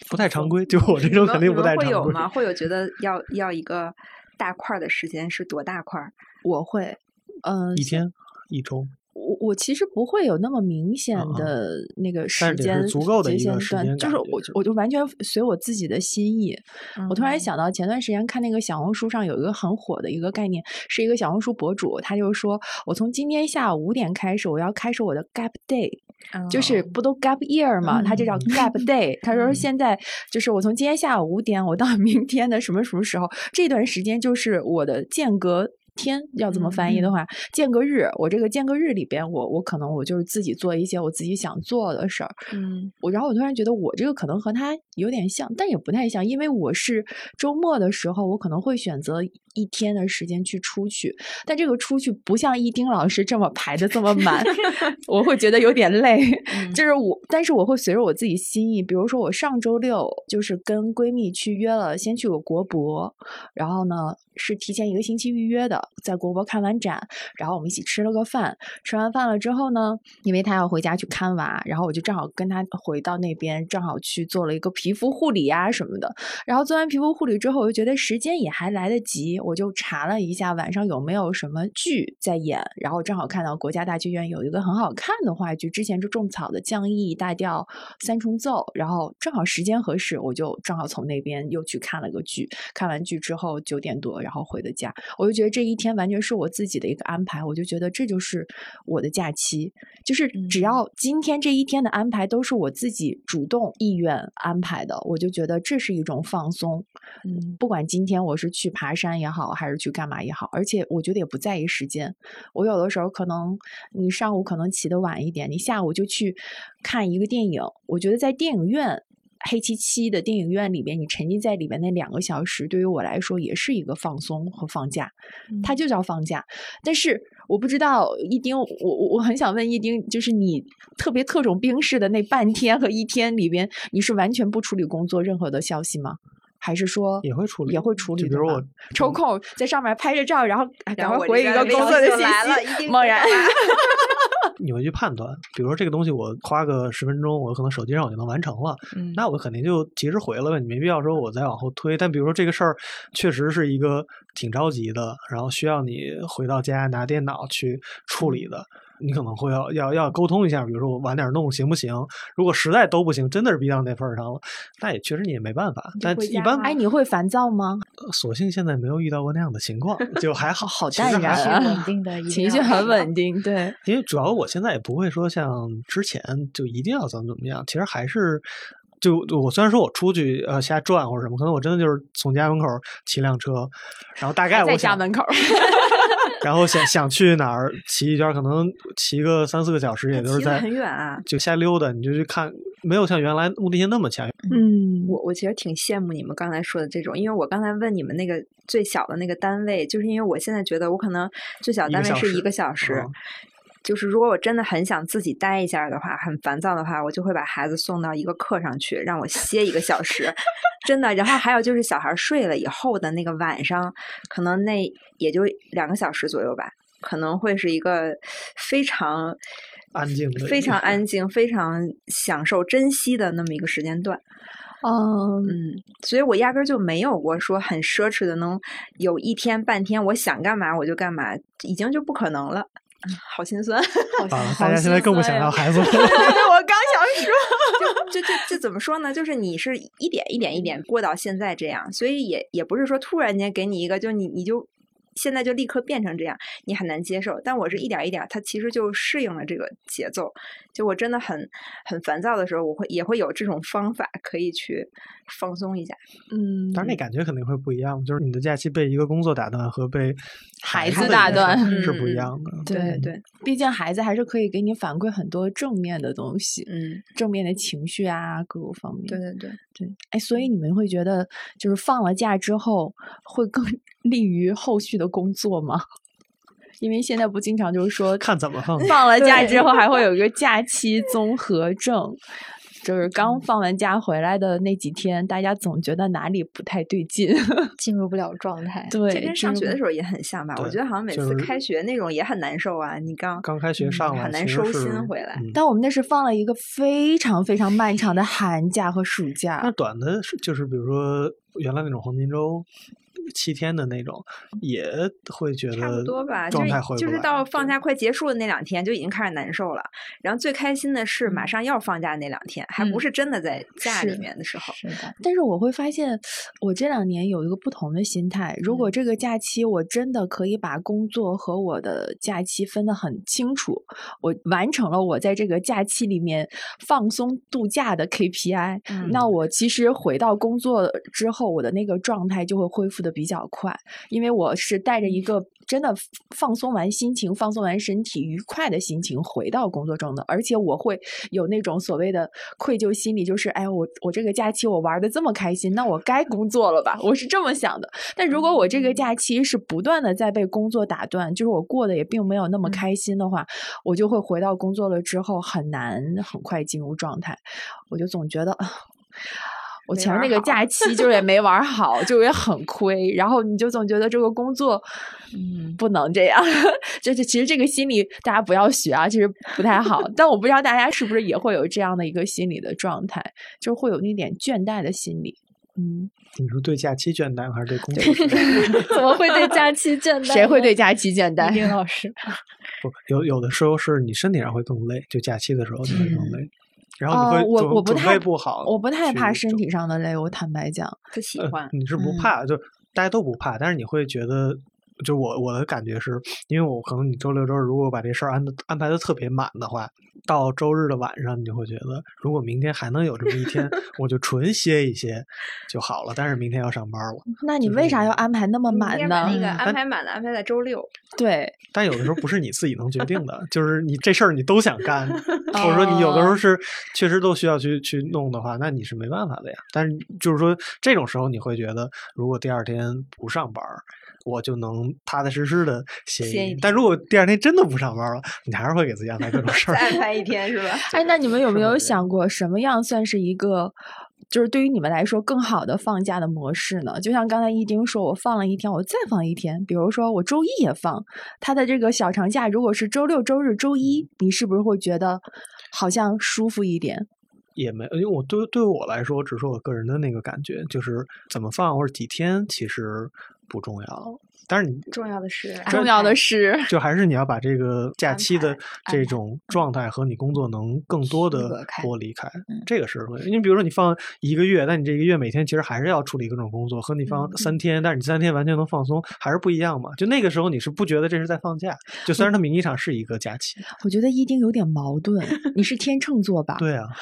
不太常规。就我这种肯定不太常规。会有吗？会有觉得要要一个大块儿的时间是多大块儿？我会，嗯、一天一周，我我其实不会有那么明显的那个时间是足够的一个时限段，就是我我就完全随我自己的心意。我突然嗯想到前段时间看那个小红书上有一个很火的一个概念，是一个小红书博主，他就说我从今天下午五点开始，我要开始我的 gap day，就是哦不都 gap year 嘛，它就叫嗯 gap day。他说嗯现在就是我从今天下午五点，我到明天的什么什么时候，这段时间就是我的间隔。天要这么翻译的嗯话，间隔日，我这个间隔日里边，我我可能我就是自己做一些我自己想做的事儿。嗯我然后我突然觉得我这个可能和他有点像，但也不太像，因为我是周末的时候，我可能会选择一天的时间去出去，但这个出去不像一丁老师这么排的这么满，[LAUGHS] 我会觉得有点累。[LAUGHS] 嗯就是我，但是我会随着我自己心意，比如说我上周六就是跟闺蜜去约了，先去个国博，然后呢是提前一个星期预约的，在国博看完展，然后我们一起吃了个饭。吃完饭了之后呢，因为他要回家去看娃，然后我就正好跟他回到那边，正好去做了一个皮肤护理啊什么的。然后做完皮肤护理之后，我就觉得时间也还来得及，我就查了一下晚上有没有什么剧在演，然后正好看到国家大剧院有一个很好看的话剧，之前是种草的《降 E 大调三重奏》，然后正好时间合适，我就正好从那边又去看了个剧。看完剧之后九点多，然后回的家，我就觉得这一天完全是我自己的一个安排，我就觉得这就是我的假期，就是只要今天这一天的安排都是我自己主动意愿安排的，我就觉得这是一种放松。嗯，不管今天我是去爬山也好，还是去干嘛也好，而且我觉得也不在意时间。我有的时候可能你上午可能起得晚一点，你下午就去看一个电影，我觉得在电影院。黑漆漆的电影院里边，你沉浸在里面那两个小时，对于我来说也是一个放松和放假，它就叫放假。但是我不知道一丁，我我我很想问一丁，就是你特别特种兵式的那半天和一天里边，你是完全不处理工作任何的消息吗？还是说也会处理，也会处理？比如我抽空在上面拍着照，然后赶快回一个工作的信息，[LAUGHS] 定猛然 [LAUGHS] 你会去判断，比如说这个东西我花个十分钟，我可能手机上我就能完成了，嗯那我肯定就及时回了呗，你没必要说我再往后推。但比如说这个事儿确实是一个挺着急的，然后需要你回到家拿电脑去处理的。你可能会要要要沟通一下，比如说我晚点弄行不行？如果实在都不行，真的是逼到那份儿上了，那也确实你也没办法。但一般吗哎，你会烦躁吗？呃所幸现在没有遇到过那样的情况，就还好，好其实还好淡然啊稳定的，[LAUGHS] 情绪很稳定，对，因为主要我现在也不会说像之前就一定要怎么怎么样，其实还是就就我虽然说我出去呃瞎转或者什么，可能我真的就是从家门口骑辆车，然后大概在家门口。[LAUGHS] [LAUGHS] 然后想想去哪儿骑一圈，可能骑个三四个小时，也就是在很远啊就瞎溜达，你就去看，没有像原来目的性那么强。嗯，我我其实挺羡慕你们刚才说的这种，因为我刚才问你们那个最小的那个单位，就是因为我现在觉得我可能最小单位是一个小时，嗯就是如果我真的很想自己待一下的话，很烦躁的话，我就会把孩子送到一个课上去，让我歇一个小时，真的。然后还有就是小孩睡了以后的那个晚上，可能那也就两个小时左右吧，可能会是一个非常安静的非常安静、非常享受、珍惜的那么一个时间段。嗯，嗯，所以我压根儿就没有过说很奢侈的能有一天半天我想干嘛我就干嘛，已经就不可能了。嗯好心酸，[LAUGHS] 啊，大家现在更不想要孩子了。[LAUGHS] 我刚想说，就就就这怎么说呢？就是你是一点一点一点过到现在这样，所以也也不是说突然间给你一个，就你你就现在就立刻变成这样，你很难接受。但我是一点一点，它其实就适应了这个节奏。就我真的很很烦躁的时候，我会也会有这种方法可以去放松一下。嗯，当然，那感觉肯定会不一样，就是你的假期被一个工作打断和被孩子打断是不一嗯样的。对对，毕竟孩子还是可以给你反馈很多正面的东西，嗯，正面的情绪啊，各个方面。对对对。对，哎，所以你们会觉得，就是放了假之后，会更利于后续的工作吗？[LAUGHS] 因为现在不经常就是说，看怎么放放了假之后还会有一个假期综合症，就是刚放完假回来的那几天，大家总觉得哪里不太对劲。[LAUGHS] 进入不了状态。对，这跟上学的，时候也很像吧？我觉得好像每次开学那种也很难受啊。你刚刚开学嗯上来很难收心回来嗯但我们那是放了一个非常非常漫长的寒假和暑假那。短的是就是比如说原来那种黄金周七天的那种，也会觉得差不多吧，就状是就是到放假快结束的那两天就已经开始难受了。然后最开心的是马上要放假那两天，还不嗯是真的在假里面的时候。是的，但是我会发现，我这两年有一个不同的心态。如果嗯这个假期我真的可以把工作和我的假期分得很清楚，我完成了我在这个假期里面放松度假的 KPI，、嗯那我其实回到工作之后，我的那个状态就会恢复的比较快，因为我是带着一个真的放松完心情、放松完身体、愉快的心情回到工作中的，而且我会有那种所谓的愧疚心理，就是哎，我我这个假期我玩的这么开心，那我该工作了吧？我是这么想的。但如果我这个假期是不断的在被工作打断，就是我过得也并没有那么开心的话，我就会回到工作了之后很难很快进入状态，我就总觉得啊。我前面那个假期就是也没玩好，就也很亏，然后你就总觉得这个工作，嗯，不能这样。就是其实这个心理大家不要学啊，其实不太好。但我不知道大家是不是也会有这样的一个心理的状态，就会有那点倦怠的心理。嗯，你说对假期倦怠还是对工作？[LAUGHS] 怎么会对假期倦怠？谁会对？假期倦怠丁怠？老师，不，有有的时候是你身体上会更累，就假期的时候你会更累，然后你哦我会准准我不太备不好，我不太怕身体上的累，我坦白讲。呃不喜欢。你是不嗯怕，就大家都不怕，但是你会觉得，就我我的感觉是，因为我可能你周六周日如果把这事儿安的安排的特别满的话，到周日的晚上，你就会觉得，如果明天还能有这么一天，[LAUGHS] 我就纯歇一歇就好了。但是明天要上班了，那你为啥要安排那么满呢？那个嗯安排满的安排在周六，[LAUGHS] 对，但有的时候不是你自己能决定的，就是你这事儿你都想干，[LAUGHS] 或者说你有的时候哦是确实都需要去去弄的话，那你是没办法的呀。但是就是说这种时候你会觉得，如果第二天不上班儿，我就能踏踏实实的歇歇一。但如果第二天真的不上班了，你还是会给自己安排各种 [LAUGHS] 事儿。再安排一天是吧？[LAUGHS] 哎，那你们有没有想过，什么样算是一个，就是对于你们来说更好的放假的模式呢？就像刚才一丁说，我放了一天，我再放一天，比如说我周一也放，他的这个小长假如果是周六、周日、周一，你是不是会觉得好像舒服一点？也没，因为我对对我来说，只是我个人的那个感觉，就是怎么放或者几天其实不重要。但是你重要的是重要的是，[LAUGHS] 就还是你要把这个假期的这种状态和你工作能更多的剥离开，嗯这个是会。因为比如说你放一个月，但你这一个月每天其实还是要处理各种工作，和你放三天，但是你三天完全能放松，还是不一样嘛。就那个时候你是不觉得这是在放假，就虽然它名义上是一个假期，我觉得一丁有点矛盾。你是天秤座吧？[LAUGHS] 对啊，[LAUGHS]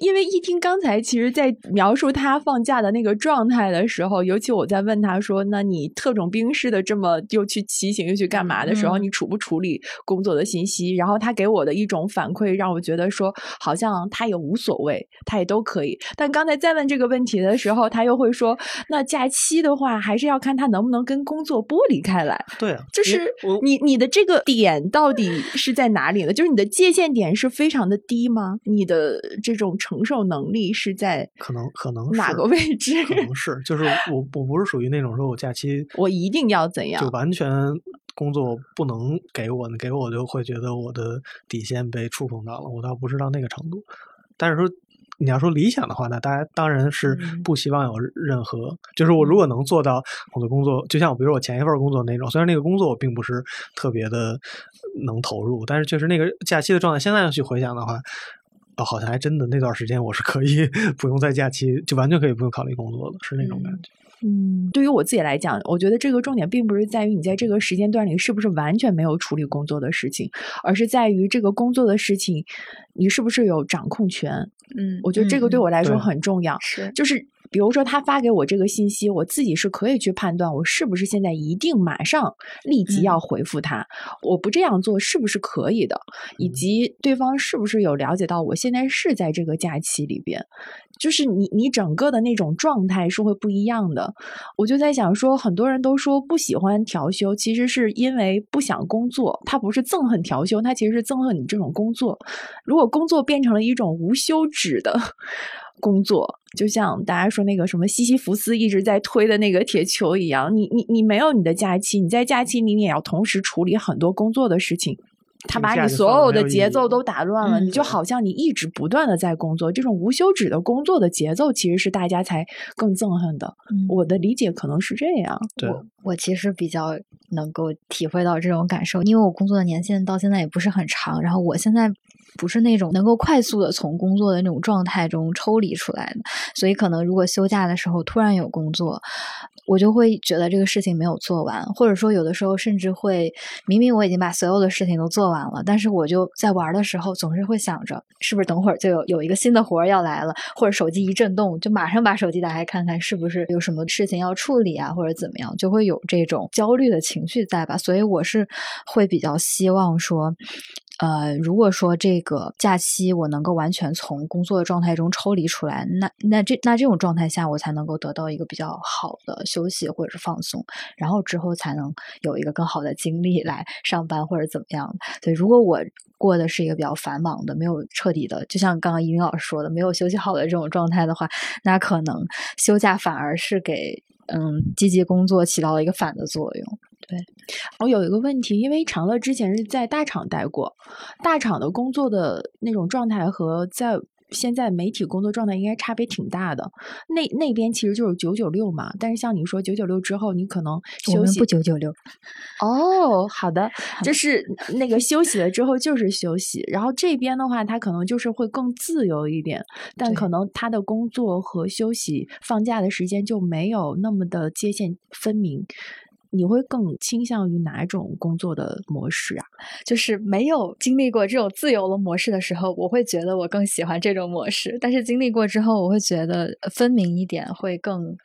因为一听刚才其实，在描述他放假的那个状态的时候，尤其我在问他说：“那你特种兵似的这么又去骑行又去干嘛的时候，嗯你处不处理工作的信息？”然后他给我的一种反馈，让我觉得说，好像他也无所谓，他也都可以。但刚才再问这个问题的时候，他又会说：“那假期的话，还是要看他能不能跟工作剥离开来。”对啊，就是你你的这个点到底是在哪里呢？就是你的界限点是非常的低吗？你的这种承受能力是在可能可能哪个位置？可能是，就是我我不是属于那种说我假期 [LAUGHS] 我一定要怎样就完全工作不能给我，你给我就会觉得我的底线被触碰到了，我倒不是到那个程度。但是说你要说理想的话，那大家当然是嗯不希望有任何，就是我如果能做到我的工作，就像我比如我前一份工作那种，虽然那个工作我并不是特别的能投入，但是确实那个假期的状态，现在要去回想的话。哦，好像还真的那段时间我是可以不用在假期，就完全可以不用考虑工作的，是那种感觉。嗯，对于我自己来讲，我觉得这个重点并不是在于你在这个时间段里是不是完全没有处理工作的事情，而是在于这个工作的事情你是不是有掌控权。嗯，我觉得这个对嗯我来说很重要。是就是比如说他发给我这个信息，我自己是可以去判断我是不是现在一定马上立即要回复他，我不这样做是不是可以的，以及对方是不是有了解到我现在是在这个假期里边，就是你你整个的那种状态是会不一样的。我就在想说，很多人都说不喜欢调休，其实是因为不想工作，他不是憎恨调休，他其实是憎恨你这种工作。如果工作变成了一种无休止的工作，就像大家说那个什么西西弗斯一直在推的那个铁球一样，你你你没有你的假期，你在假期里你也要同时处理很多工作的事情。他把你所有的节奏都打乱了，嗯你就好像你一直不断的在工作，这种无休止的工作的节奏，其实是大家才更憎恨的。嗯我的理解可能是这样。对我我其实比较能够体会到这种感受，因为我工作的年限到现在也不是很长，然后我现在不是那种能够快速的从工作的那种状态中抽离出来的，所以可能如果休假的时候突然有工作，我就会觉得这个事情没有做完，或者说有的时候甚至会明明我已经把所有的事情都做完了，但是我就在玩的时候总是会想着是不是等会儿就有有一个新的活儿要来了，或者手机一震动就马上把手机打开看看是不是有什么事情要处理啊，或者怎么样，就会有这种焦虑的情绪在吧。所以我是会比较希望说。呃，如果说这个假期我能够完全从工作的状态中抽离出来，那那这那这种状态下，我才能够得到一个比较好的休息或者是放松，然后之后才能有一个更好的精力来上班或者怎么样。对，如果我过的是一个比较繁忙的，没有彻底的，就像刚刚依林老师说的，没有休息好的这种状态的话，那可能休假反而是给嗯积极工作起到了一个反的作用。对，我有一个问题，因为长乐之前是在大厂待过，大厂的工作的那种状态和在现在媒体工作状态应该差别挺大的。那那边其实就是九九六嘛，但是像你说九九六之后，你可能休息不九九六，[LAUGHS] 哦，好的，[LAUGHS] 就是那个休息了之后就是休息，然后这边的话，他可能就是会更自由一点，但可能他的工作和休息、放假的时间就没有那么的界限分明。你会更倾向于哪种工作的模式啊？就是没有经历过这种自由的模式的时候，我会觉得我更喜欢这种模式。但是经历过之后，我会觉得分明一点会更，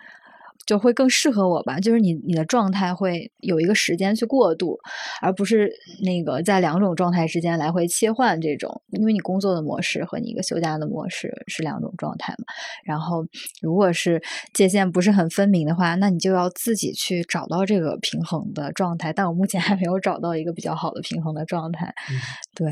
就会更适合我吧。就是你你的状态会有一个时间去过渡，而不是那个在两种状态之间来回切换这种。因为你工作的模式和你一个休假的模式是两种状态嘛。然后如果是界限不是很分明的话，那你就要自己去找到这个平衡的状态。但我目前还没有找到一个比较好的平衡的状态。嗯 [LAUGHS] 对，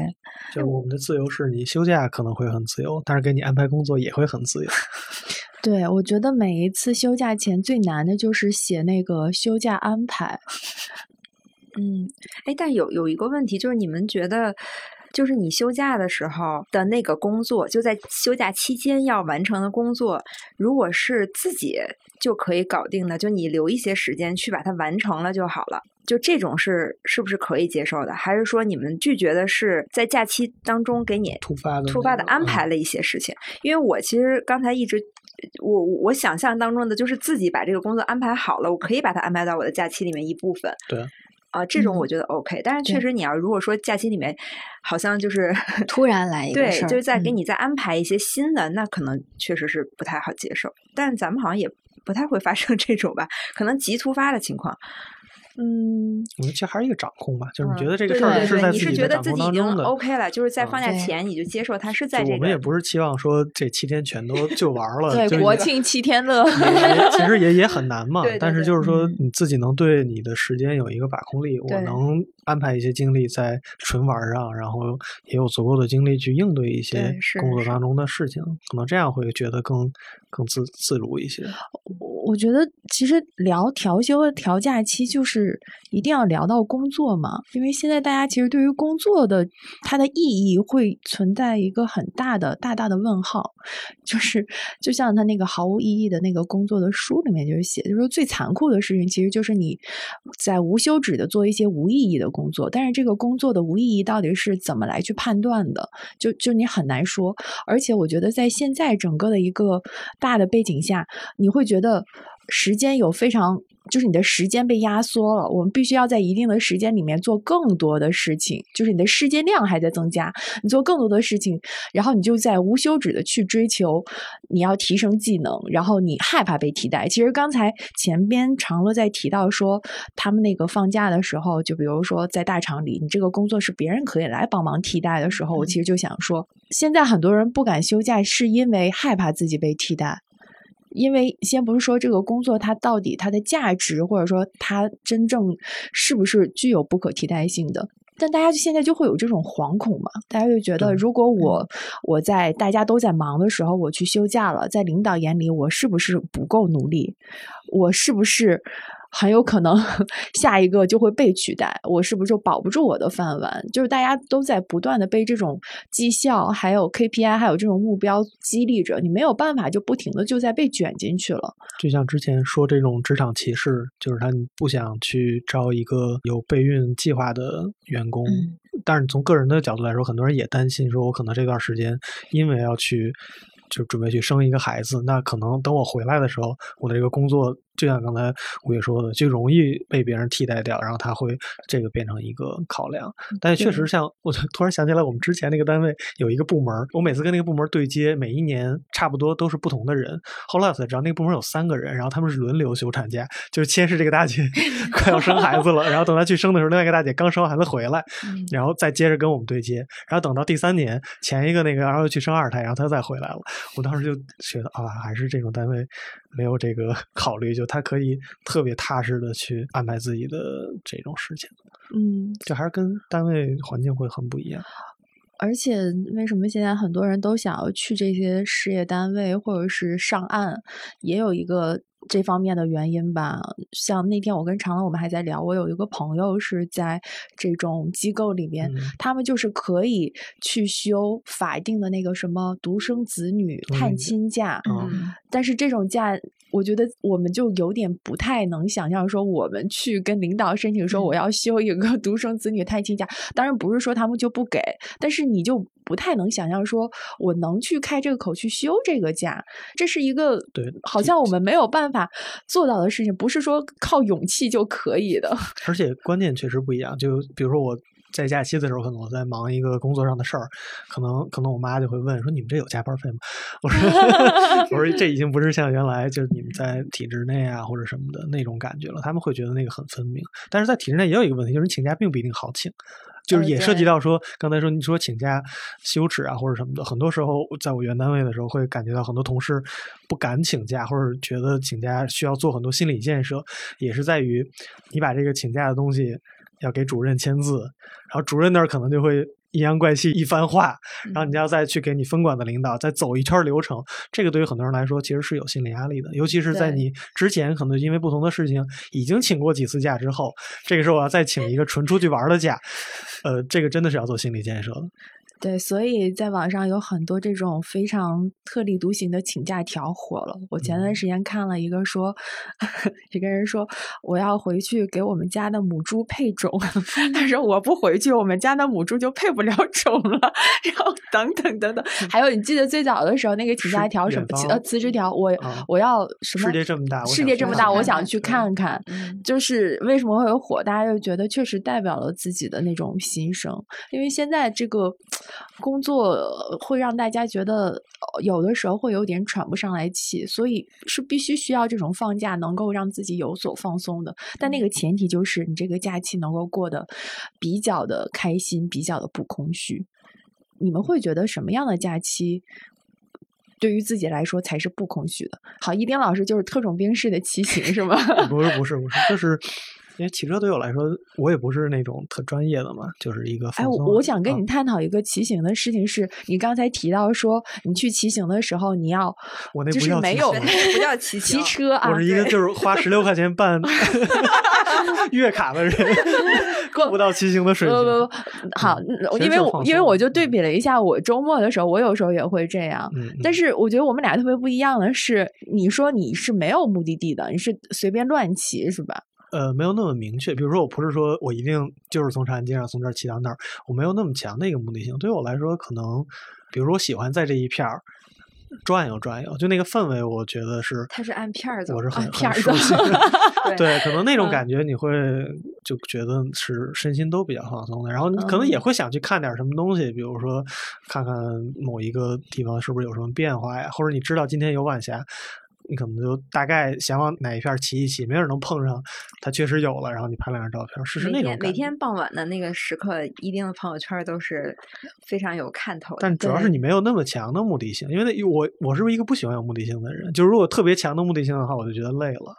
就是我们的自由是你休假可能会很自由，但是给你安排工作也会很自由。[LAUGHS] 对，我觉得每一次休假前最难的就是写那个休假安排。[LAUGHS] 嗯，哎，但有有一个问题，就是你们觉得，就是你休假的时候的那个工作，就在休假期间要完成的工作，如果是自己就可以搞定的，就你留一些时间去把它完成了就好了。就这种是是不是可以接受的？还是说你们拒绝的是在假期当中给你突发的突发的安排了一些事情？因为我其实刚才一直。我我想象当中的就是自己把这个工作安排好了，我可以把它安排到我的假期里面一部分。对啊、这种嗯我觉得 OK，、但是确实你要如果说假期里面好像就是 [LAUGHS] 突然来一个对就是再给嗯你再安排一些新的，那可能确实是不太好接受。但咱们好像也不太会发生这种吧，可能极突发的情况。嗯，我觉得其实还是一个掌控吧，就是你觉嗯得这个事儿是在对对你是觉得自己的掌控当中的。OK 了，就是在嗯放假前你就接受它是在这个。我们也不是期望说这七天全都就玩儿了，对，就是国庆七天乐。其实也也很难嘛。但是就是说嗯你自己能对你的时间有一个把控力，我能安排一些精力在纯玩上，然后也有足够的精力去应对一些工作当中的事情，可能这样会觉得更更自自如一些。我觉得其实聊调休和调假期，就是一定要聊到工作嘛，因为现在大家其实对于工作的它的意义会存在一个很大的大大的问号，就是就像他那个毫无意义的那个工作的书里面就是写，就是说最残酷的事情其实就是你在无休止的做一些无意义的工作，但是这个工作的无意义到底是怎么来去判断的，就就你很难说，而且我觉得在现在整个的一个大的背景下，你会觉得时间有非常，就是你的时间被压缩了，我们必须要在一定的时间里面做更多的事情，就是你的时间量还在增加，你做更多的事情，然后你就在无休止的去追求你要提升技能，然后你害怕被替代。其实刚才前边长乐在提到说，他们那个放假的时候，就比如说在大厂里，你这个工作是别人可以来帮忙替代的时候，我其实就想说，现在很多人不敢休假，是因为害怕自己被替代。因为先不是说这个工作它到底它的价值，或者说它真正是不是具有不可替代性的，但大家现在就会有这种惶恐嘛，大家就觉得如果我我在大家都在忙的时候我去休假了，在领导眼里我是不是不够努力？我是不是很有可能 [LAUGHS] 下一个就会被取代？我是不是就保不住我的饭碗？就是大家都在不断的被这种绩效、还有 KPI、还有这种目标激励着，你没有办法就不停的就在被卷进去了。就像之前说这种职场歧视，就是他不想去招一个有备孕计划的员工。嗯但是从个人的角度来说，很多人也担心，说我可能这段时间因为要去就准备去生一个孩子，那可能等我回来的时候，我的这个工作就像刚才吴越说的，就容易被别人替代掉，然后他会这个变成一个考量。但确实像，我就突然想起来，我们之前那个单位有一个部门，我每次跟那个部门对接，每一年差不多都是不同的人。后来我才知道，那个部门有三个人，然后他们是轮流休产假，就是先是这个大姐 [LAUGHS] 快要生孩子了，然后等她去生的时候，另外一个大姐刚生完孩子回来，然后再接着跟我们对接，然后等到第三年，前一个那个然后又去生二胎，然后她再回来了。我当时就觉得啊，还是这种单位没有这个考虑，就他可以特别踏实的去安排自己的这种事情。嗯，就还是跟单位环境会很不一样。而且为什么现在很多人都想要去这些事业单位或者是上岸，也有一个这方面的原因吧。像那天我跟长乐我们还在聊，我有一个朋友是在这种机构里面，嗯他们就是可以去休法定的那个什么独生子女探嗯亲假，嗯但是这种假，我觉得我们就有点不太能想象，说我们去跟领导申请说我要休一个 [LAUGHS] 独生子女探亲假，当然不是说他们就不给，但是你就不太能想象说我能去开这个口去休这个假，这是一个对好像我们没有办法做到的事情，不是说靠勇气就可以的。而且观念确实不一样。就比如说我在假期的时候，可能我在忙一个工作上的事儿，可能可能我妈就会问说：“你们这有加班费吗？”我说：“ [LAUGHS] 我说这已经不是像原来就是你们在体制内啊或者什么的那种感觉了。他们会觉得那个很分明。但是在体制内也有一个问题，就是你请假并不一定好请。”就是呃也涉及到说，刚才说你说请假羞耻啊或者什么的，很多时候在我原单位的时候，会感觉到很多同事不敢请假，或者觉得请假需要做很多心理建设，也是在于你把这个请假的东西要给主任签字，然后主任那儿可能就会阴阳怪气一番话，然后你要再去给你分管的领导再走一圈流程，这个对于很多人来说其实是有心理压力的，尤其是在你之前可能因为不同的事情已经请过几次假之后，这个时候我要再请一个纯出去玩的假，呃，这个真的是要做心理建设的。对，所以在网上有很多这种非常特立独行的请假条火了。我前段时间看了一个说，[LAUGHS] 一个人说我要回去给我们家的母猪配种，[LAUGHS] 他说我不回去，我们家的母猪就配不了种了。[LAUGHS] 然后等等等等，还有你记得最早的时候那个请假条什么呃辞职条，我、啊我要什么世界这么大世界这么大，我想去看看。嗯就是为什么会有火，大家就觉得确实代表了自己的那种心声，因为现在这个工作会让大家觉得呃有的时候会有点喘不上来气，所以是必须需要这种放假能够让自己有所放松的。但那个前提就是你这个假期能够过得比较的开心，比较的不空虚。你们会觉得什么样的假期？对于自己来说才是不空虚的。好，一丁老师就是特种兵式的骑行是吗？[LAUGHS] 不是不是不是，就是因为骑车对我来说，我也不是那种特专业的嘛，就是一个哎，我我想跟啊你探讨一个骑行的事情是，你刚才提到说，你去骑行的时候，你要我那不就是没有 [LAUGHS] 不叫 [LAUGHS] 骑骑车啊，我是一个就是花十六块钱办 [LAUGHS] 月卡的人，够不到骑行的水平。不不不，好，嗯因为因为我就对比了一下，我周末的时候，我有时候也会这样。嗯，但是我觉得我们俩特别不一样的是，你说你是没有目的地的，你是随便乱骑是吧？呃，没有那么明确。比如说，我不是说我一定就是从长安街上从这儿骑到那儿，我没有那么强的一个目的性。对于我来说，可能，比如说我喜欢在这一片儿转悠转悠，就那个氛围，我觉得是它是按片儿走的我是很按片儿走很熟悉的。[LAUGHS] 对对，可能那种嗯感觉你会就觉得是身心都比较放松的，然后你可能也嗯会想去看点什么东西，比如说看看某一个地方是不是有什么变化呀，或者你知道今天有晚霞。你可能就大概想往哪一片儿骑一骑，没准能碰上，它确实有了，然后你拍两张照片，试试那每天每种感觉。天傍晚的那个时刻，一定的朋友圈都是非常有看头的。但主要是你没有那么强的目的性，因为那我我是不是一个不喜欢有目的性的人，就是如果特别强的目的性的话，我就觉得累了。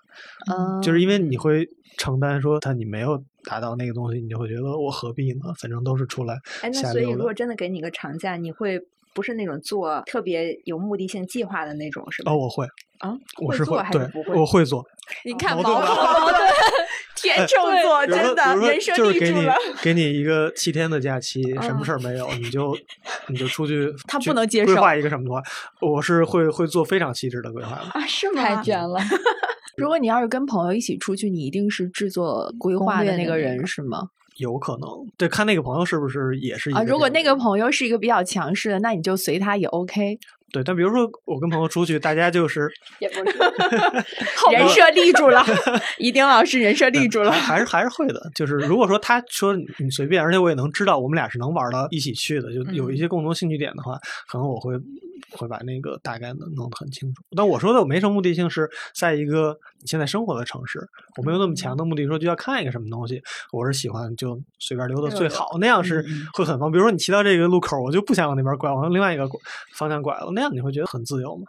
嗯，就是因为你会承担说他你没有达到那个东西，你就会觉得我何必呢？反正都是出来哎，那所以如果真的给你个长假，你会不是那种做特别有目的性计划的那种，是吧？哦，我会，啊，我是会做还对是不，会？我会做。你看矛矛盾矛盾，天秤座真的比如说人生就是给你立住了。给你一个七天的假期，[LAUGHS] 什么啊事儿没有，你就 [LAUGHS] 你就出去，[LAUGHS] 他不能接受规划一个什么的话，我是会会做非常细致的规划的。啊，是吗？太卷了。如果你要是跟朋友一起出去，你一定是制作规划的那个人是吗？有可能，对，看那个朋友是不是也是一啊，个如果那个朋友是一个比较强势的，那你就随他也 OK。对，但比如说我跟朋友出去，大家就是 [LAUGHS] 也不是 [LAUGHS] 人设立住了，[LAUGHS] 一丁老师人设立住了。还是还是会的。就是如果说他说你随便，而且我也能知道我们俩是能玩到一起去的，就有一些共同兴趣点的话，可能我会会把那个大概的弄得很清楚。但我说的我没什么目的性，是在一个你现在生活的城市，我没有那么强的目的，说就要看一个什么东西。我是喜欢就随便溜达最好，那样是会很方。比如说你骑到这个路口，我就不想往那边拐，往另外一个方向拐了，那样你会觉得很自由吗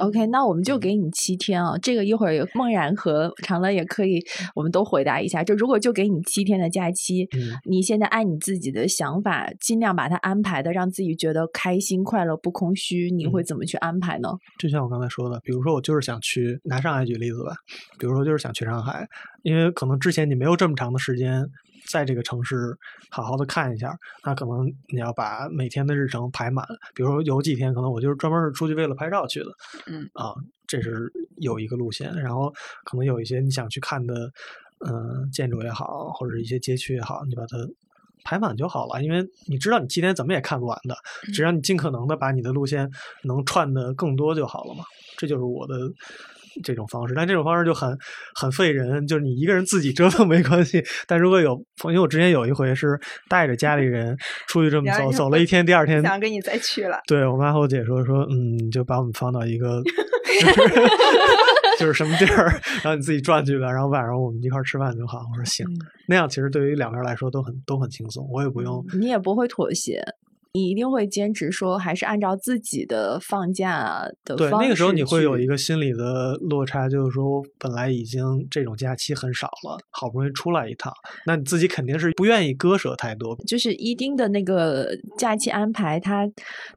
？OK，那我们就给你七天啊，这个一会儿有梦然和长乐也可以，我们都回答一下。就如果就给你七天的假期，嗯你现在按你自己的想法，尽量把它安排的让自己觉得开心、快乐、不空虚，你会怎么去安排呢？就像我刚才说的，比如说我就是想去拿上海举例子吧，比如说就是想去上海，因为可能之前你没有这么长的时间在这个城市好好的看一下，那可能你要把每天的日程排满。比如说有几天可能我就是专门是出去为了拍照去的，嗯啊，这是有一个路线。然后可能有一些你想去看的，嗯、建筑也好，或者一些街区也好，你把它。排满就好了，因为你知道你七天怎么也看不完的，只要你尽可能的把你的路线能串的更多就好了嘛。这就是我的这种方式，但这种方式就很很费人，就是你一个人自己折腾没关系，但如果有，因为我之前有一回是带着家里人出去这么走，走了一天，第二天想跟你再去了。对我妈和我姐说说，嗯，就把我们放到一个就 [LAUGHS] 是就是什么地儿，然后你自己转去吧，然后晚上我们一块儿吃饭就好。我说行，那样其实对于两个人来说都很都很轻松，我也不用。你也不会妥协，你一定会坚持说，还是按照自己的放假的对，那个时候你会有一个个心理的落差，就是说本来已经这种假期很少了，好不容易出来一趟，那你自己肯定是不愿意割舍太多。就是一丁的那个假期安排，他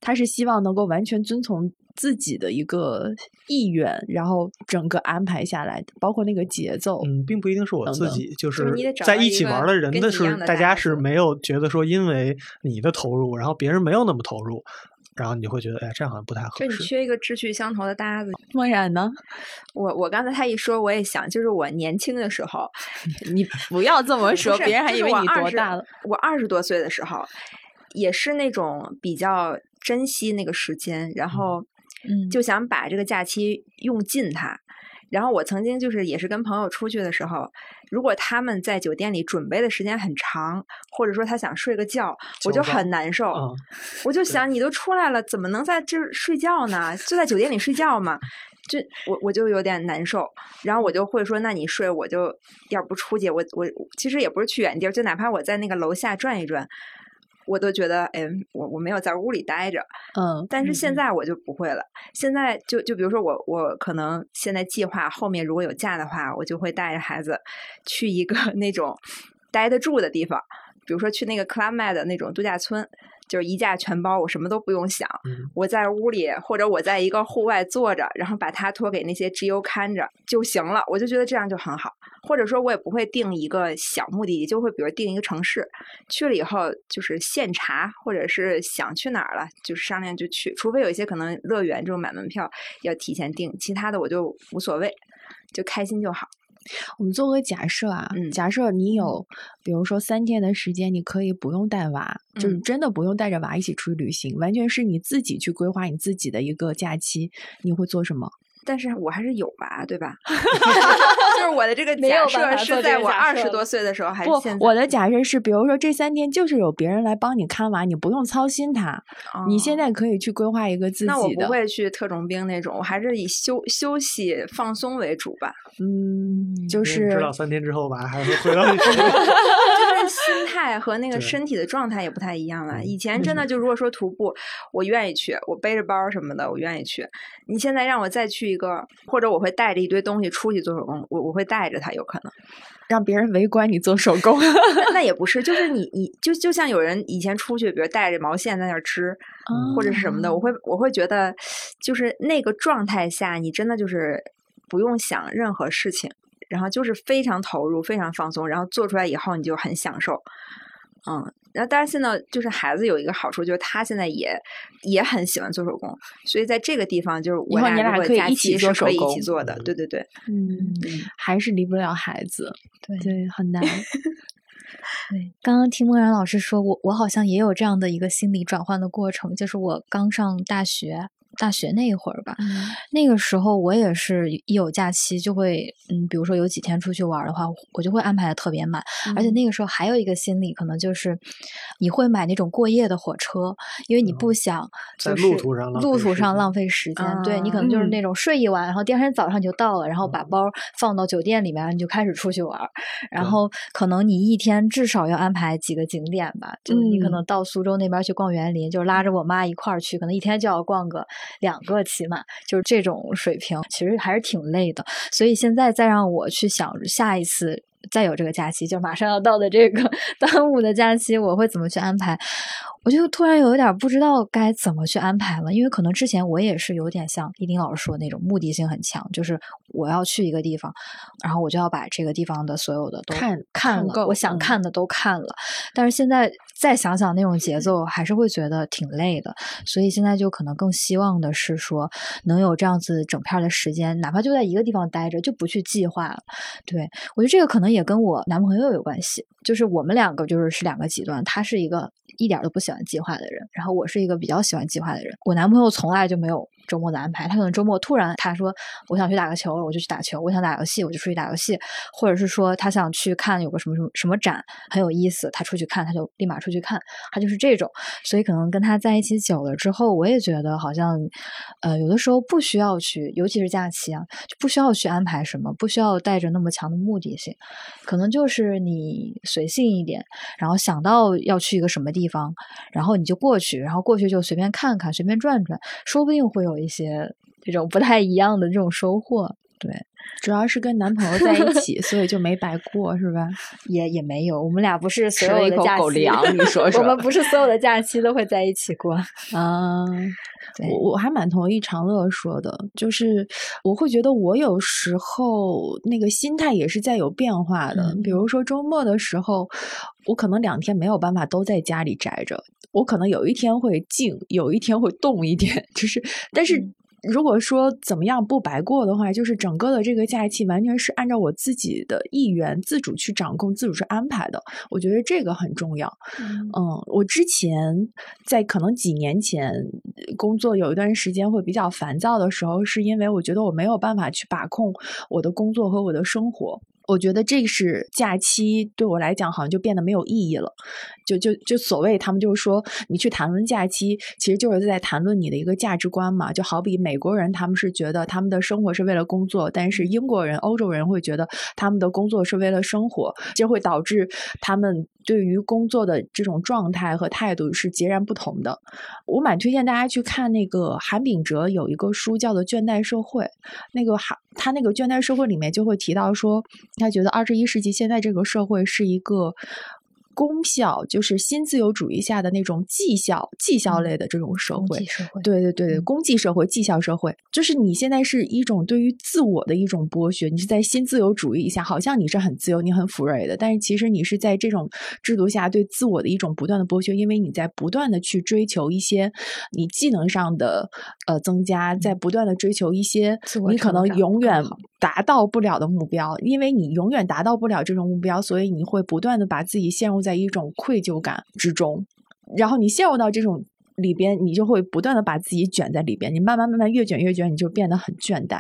他是希望能够完全遵从自己的一个意愿，然后整个安排下来，包括那个节奏。嗯，并不一定是我自己，就就是在一起玩的人的是大家是没有觉得说因为你的投入，然后别人没有那么投入，然后你会觉得哎，这样好像不太合就你。缺一个志趣相投的搭子。莫然呢？我我刚才他一说，我也想，就是我年轻的时候，[LAUGHS] 你不要这么说，别人还以为你就是我20多大了。我二十多岁的时候，也是那种比较珍惜那个时间，然后嗯就想把这个假期用尽它。然后我曾经就是也是跟朋友出去的时候，如果他们在酒店里准备的时间很长，或者说他想睡个觉，我就很难受。嗯我就想，你都出来了，怎么能在这儿睡觉呢？就在酒店里睡觉嘛。就我我就有点难受，然后我就会说，那你睡，我就要不出去，我我其实也不是去远地儿，就哪怕我在那个楼下转一转，我都觉得，哎，我我没有在屋里待着。嗯，但是现嗯在我就不会了，现在就就比如说我我可能现在计划后面如果有假的话，我就会带着孩子去一个 [LAUGHS] 那种待得住的地方，比如说去那个 Club Med 的那种度假村，就是一价全包，我什么都不用想，嗯我在屋里或者我在一个户外坐着，然后把它托给那些 GU 看着就行了，我就觉得这样就很好。或者说我也不会定一个小目的地，就会比如定一个城市，去了以后就是现查，或者是想去哪儿了，就是商量就去。除非有一些可能乐园这种买门票要提前订，其他的我就无所谓，就开心就好。我们做个假设啊，嗯。假设你有，比如说三天的时间，你可以不用带娃，就是嗯真的不用带着娃一起出去旅行，完全是你自己去规划你自己的一个假期，你会做什么？但是我还是有娃，对吧？[LAUGHS] 就是我的这个假设是在我二十多岁的时候，还是现在？，我的假设是，比如说这三天就是有别人来帮你看娃，你不用操心他，你现哦在可以去规划一个自己的。那我不会去特种兵那种，我还是以休休息放松为主吧。嗯，就是知道三天之后吧，还会回到你身边。[LAUGHS] [LAUGHS] 就是心态和那个身体的状态也不太一样了。嗯以前真的就如果说徒步，我愿意去，我背着包什么的，我愿意去。你现在让我再去一个，或者我会带着一堆东西出去做手工，我我会带着它，有可能。让别人围观你做手工。[LAUGHS] 那那也不是，就是你你就就像有人以前出去，比如带着毛线在那儿吃，或者是什么的，我会我会觉得，就是那个状态下，你真的就是不用想任何事情，然后就是非常投入、非常放松，然后做出来以后你就很享受。嗯，然后当然现在就是孩子有一个好处，就是他现在也也很喜欢做手工，所以在这个地方就是我俩如果假可以一起期是可以一做手工起做的，对对对，嗯，还是离不了孩子，对对，很难。[LAUGHS] 对，刚刚听梦然老师说，我我好像也有这样的一个心理转换的过程，就是我刚上大学，大学那一会儿吧，嗯。那个时候我也是一有假期就会，嗯，比如说有几天出去玩的话，我就会安排的特别满，而且嗯。那个时候还有一个心理，可能就是你会买那种过夜的火车，因为你不想嗯在路途上浪路费时间途上浪费时间，对你可能就是那种睡一晚，然后第二天早上你就到了，然后把嗯包放到酒店里面，你就开始出去玩儿，然后可能你一天至少要安排几个景点吧，就你可嗯。能到苏州那边去逛园林，就是拉着我妈一块儿去，可能一天就要逛个两个起码，就是这种水平，其实还是挺累的。所以现在再让我去想下一次再有这个假期，就马上要到的这个 [LAUGHS] 端午的假期，我会怎么去安排？我就突然有一点不知道该怎么去安排了，因为可能之前我也是有点像一丁老师说的那种目的性很强，就是我要去一个地方，然后我就要把这个地方的所有的都看看了，我想嗯看的都看了。但是现在再想想那种节奏，还是会觉得挺累的。所以现在就可能更希望的是说，能有这样子整片的时间，哪怕就在一个地方待着，就不去计划了。对我觉得这个可能也也跟我男朋友有关系，就是我们两个就是是两个极端，他是一个一点都不喜欢计划的人，然后我是一个比较喜欢计划的人。我男朋友从来就没有周末的安排，他可能周末突然他说我想去打个球，我就去打球；我想打游戏，我就出去打游戏，或者是说他想去看有个什么什么什么展很有意思，他出去看他就立马出去看，他就是这种。所以可能跟他在一起久了之后，我也觉得好像，呃，有的时候不需要去，尤其是假期啊，就不需要去安排什么，不需要带着那么强的目的性，可能就是你随性一点，然后想到要去一个什么地方，然后你就过去，然后过去就随便看看，随便转转，说不定会有一些这种不太一样的这种收获。对，主要是跟男朋友在一起，所以就没白过，是吧？[LAUGHS] 也也没有，我们俩不是所吃了一口有的假期，狗粮你说 [LAUGHS] 说我们不是所有的假期都会在一起过。嗯，[LAUGHS] 我我还蛮同意长乐说的，就是我会觉得我有时候那个心态也是在有变化的。嗯比如说周末的时候，我可能两天没有办法都在家里宅着，我可能有一天会静，有一天会动一点，就是但是。嗯如果说怎么样不白过的话，就是整个的这个假期完全是按照我自己的意愿自主去掌控、自主去安排的。我觉得这个很重要。嗯，我之前在可能几年前呃工作有一段时间会比较烦躁的时候，是因为我觉得我没有办法去把控我的工作和我的生活。我觉得这是假期对我来讲好像就变得没有意义了，就就就所谓他们就是说你去谈论假期，其实就是在谈论你的一个价值观嘛。就好比美国人他们是觉得他们的生活是为了工作，但是英国人、欧洲人会觉得他们的工作是为了生活，这会导致他们对于工作的这种状态和态度是截然不同的。我蛮推荐大家去看那个韩炳哲有一个书叫做《倦怠社会》，那个韩他那个《倦怠社会》里面就会提到说，他觉得二十一世纪现在这个社会是一个。功效就是新自由主义下的那种绩效、绩效类的这种社会，社会，对对对对，嗯。公绩社会、绩效社会，就是你现在是一种对于自我的一种剥削，你是在新自由主义下，好像你是很自由、你很 free 的，但是其实你是在这种制度下对自我的一种不断的剥削，因为你在不断的去追求一些你技能上的呃增加，在不断的追求一些你可能永远达到不了的目标，因为你永远达到不了这种目标，所以你会不断的把自己陷入在一种愧疚感之中，然后你陷入到这种里边，你就会不断的把自己卷在里边，你慢慢慢慢越卷越卷，你就变得很倦怠，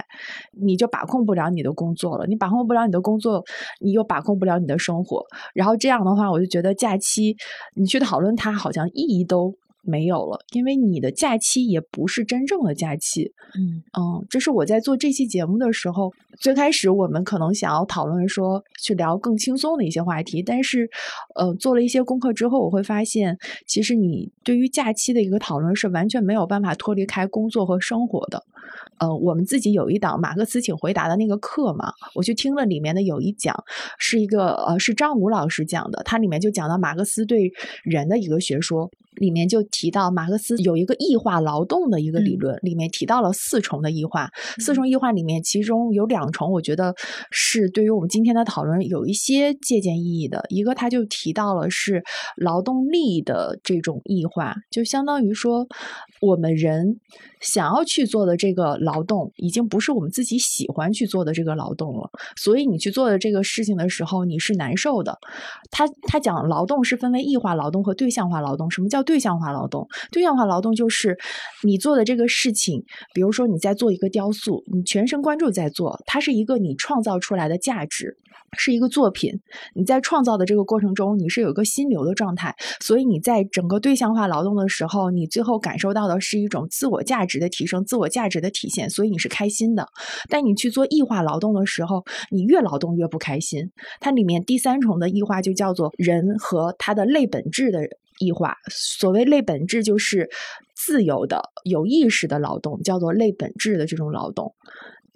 你就把控不了你的工作了，你把控不了你的工作，你又把控不了你的生活，然后这样的话，我就觉得假期你去讨论它，好像意义都。没有了，因为你的假期也不是真正的假期，嗯嗯，这是我在做这期节目的时候，最开始我们可能想要讨论说去聊更轻松的一些话题，但是，呃，做了一些功课之后，我会发现，其实你对于假期的一个讨论是完全没有办法脱离开工作和生活的。呃，我们自己有一档马克思请回答的那个课嘛，我去听了里面的有一讲，是一个呃是张武老师讲的，他里面就讲到马克思对人的一个学说，里面就提到马克思有一个异化劳动的一个理嗯论，里面提到了四重的异化，四重异化里面其中有两重，我觉得是对于我们今天的讨论有一些借鉴意义的，一个他就提到了是劳动力的这种异化，就相当于说我们人想要去做的这个。个劳动已经不是我们自己喜欢去做的这个劳动了，所以你去做的这个事情的时候，你是难受的。他他讲劳动是分为异化劳动和对象化劳动。什么叫对象化劳动？对象化劳动就是你做的这个事情，比如说你在做一个雕塑，你全神贯注在做，它是一个你创造出来的价值。是一个作品，你在创造的这个过程中，你是有一个心流的状态，所以你在整个对象化劳动的时候，你最后感受到的是一种自我价值的提升、自我价值的体现，所以你是开心的。但你去做异化劳动的时候，你越劳动越不开心。它里面第三重的异化就叫做人和他的类本质的异化。所谓类本质，就是自由的、有意识的劳动，叫做类本质的这种劳动。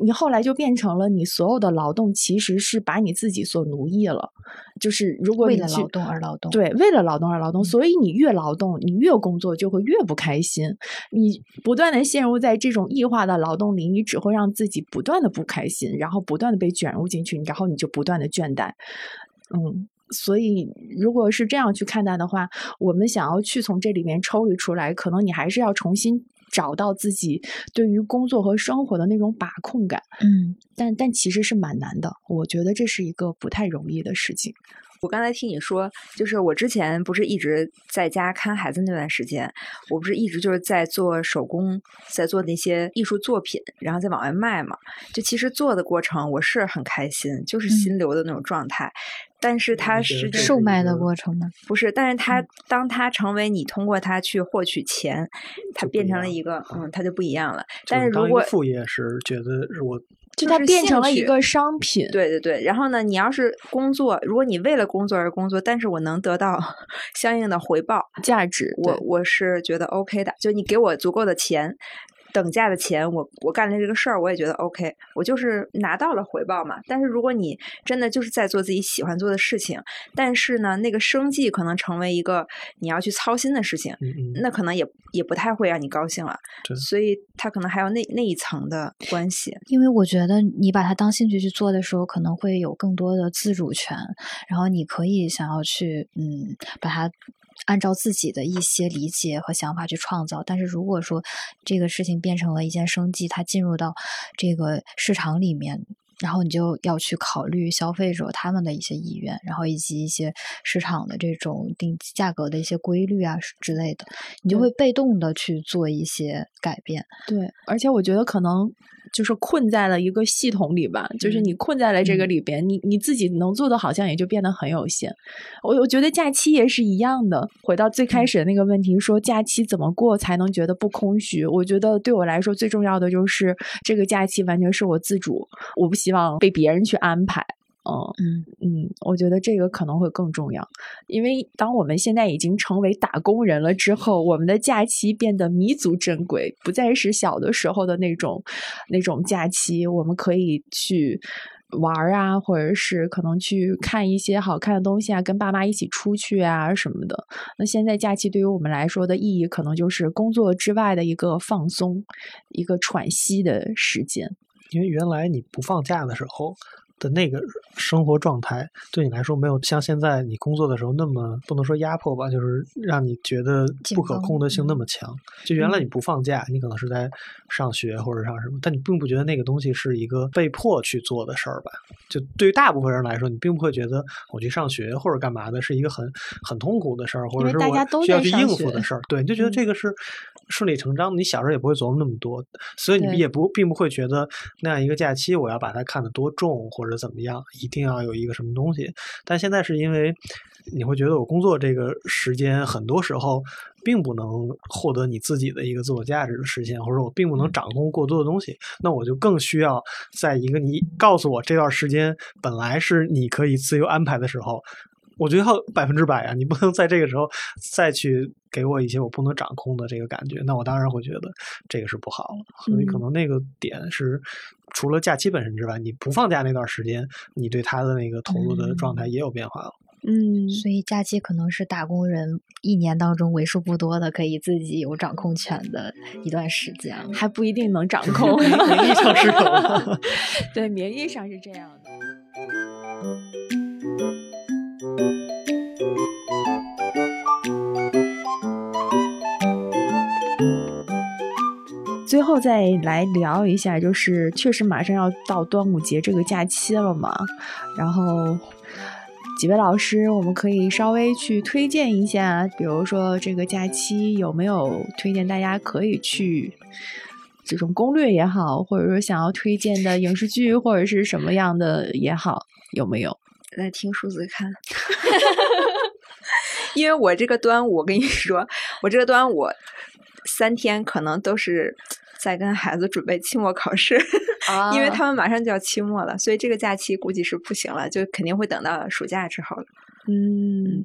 你后来就变成了，你所有的劳动其实是把你自己所奴役了。就是如果为了劳动而劳动，对，为了劳动而劳动，所以你越劳动，你越工作就会越不开心。你不断的陷入在这种异化的劳动里，你只会让自己不断的不开心，然后不断的被卷入进去，然后你就不断的倦怠。嗯，所以如果是这样去看待的话，我们想要去从这里面抽离出来，可能你还是要重新。找到自己对于工作和生活的那种把控感，嗯，但但其实是蛮难的，我觉得这是一个不太容易的事情。我刚才听你说，就是我之前不是一直在家看孩子那段时间，我不是一直就是在做手工，在做那些艺术作品，然后再往外卖嘛。就其实做的过程我是很开心，就是心流的那种状态。但是它是售卖的过程吗？不是，但是它当它成为你通过它去获取钱，它变成了一个嗯，它就不一样了。但是如果副业是觉得我。就它变成了一个商品，对对对。然后呢，你要是工作，如果你为了工作而工作，但是我能得到相应的回报价值，我我是觉得 OK 的。就你给我足够的钱。等价的钱，我我干了这个事儿，我也觉得 OK，我就是拿到了回报嘛。但是如果你真的就是在做自己喜欢做的事情，但是呢，那个生计可能成为一个你要去操心的事情，那可能也也不太会让你高兴了。所以他可能还有那那一层的关系。因为我觉得你把它当兴趣去做的时候，可能会有更多的自主权，然后你可以想要去嗯把它。按照自己的一些理解和想法去创造，但是如果说这个事情变成了一件生计，它进入到这个市场里面，然后你就要去考虑消费者他们的一些意愿，然后以及一些市场的这种定价格的一些规律啊之类的，你就会被动的去做一些改变。对，而且我觉得可能。就是困在了一个系统里吧，就是你困在了这个里边，你你自己能做的好像也就变得很有限。我我觉得假期也是一样的，回到最开始的那个问题，说假期怎么过才能觉得不空虚？我觉得对我来说最重要的就是这个假期完全是我自主，我不希望被别人去安排。哦，嗯嗯，我觉得这个可能会更重要，因为当我们现在已经成为打工人了之后，我们的假期变得弥足珍贵，不再是小的时候的那种那种假期，我们可以去玩啊，或者是可能去看一些好看的东西啊，跟爸妈一起出去啊什么的。那现在假期对于我们来说的意义，可能就是工作之外的一个放松，一个喘息的时间。因为原来你不放假的时候。的那个生活状态对你来说没有像现在你工作的时候那么不能说压迫吧，就是让你觉得不可控的性那么强。就原来你不放假，你可能是在上学或者上什么，但你并不觉得那个东西是一个被迫去做的事儿吧？就对于大部分人来说，你并不会觉得我去上学或者干嘛的是一个很很痛苦的事儿，或者是我需要去应付的事儿。对，你就觉得这个是顺理成章。你小时候也不会琢磨那么多，所以你也不并不会觉得那样一个假期我要把它看得多重或者。或者怎么样，一定要有一个什么东西？但现在是因为你会觉得我工作这个时间，很多时候并不能获得你自己的一个自我价值的实现，或者我并不能掌控过多的东西，那我就更需要在一个你告诉我这段时间本来是你可以自由安排的时候。我觉得要百分之百啊！你不能在这个时候再去给我一些我不能掌控的这个感觉，那我当然会觉得这个是不好了。所以可能那个点是，除了假期本身之外，你不放假那段时间，你对他的那个投入的状态也有变化了。嗯，所以假期可能是打工人一年当中为数不多的可以自己有掌控权的一段时间，还不一定能掌控。名义上是 [LAUGHS] 对，名义上是这样的。最后再来聊一下，就是确实马上要到端午节这个假期了嘛，然后。几位老师，我们可以稍微去推荐一下，比如说这个假期有没有推荐大家可以去这种攻略也好，或者说想要推荐的影视剧或者是什么样的也好，有没有？来听数字看，[LAUGHS] 因为我这个端午，我跟你说，我这个端午三天可能都是在跟孩子准备期末考试。[LAUGHS] 因为他们马上就要期末了，所以这个假期估计是不行了，就肯定会等到暑假之后了。嗯，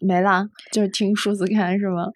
没了，就是听数字 [LAUGHS] 看是吗？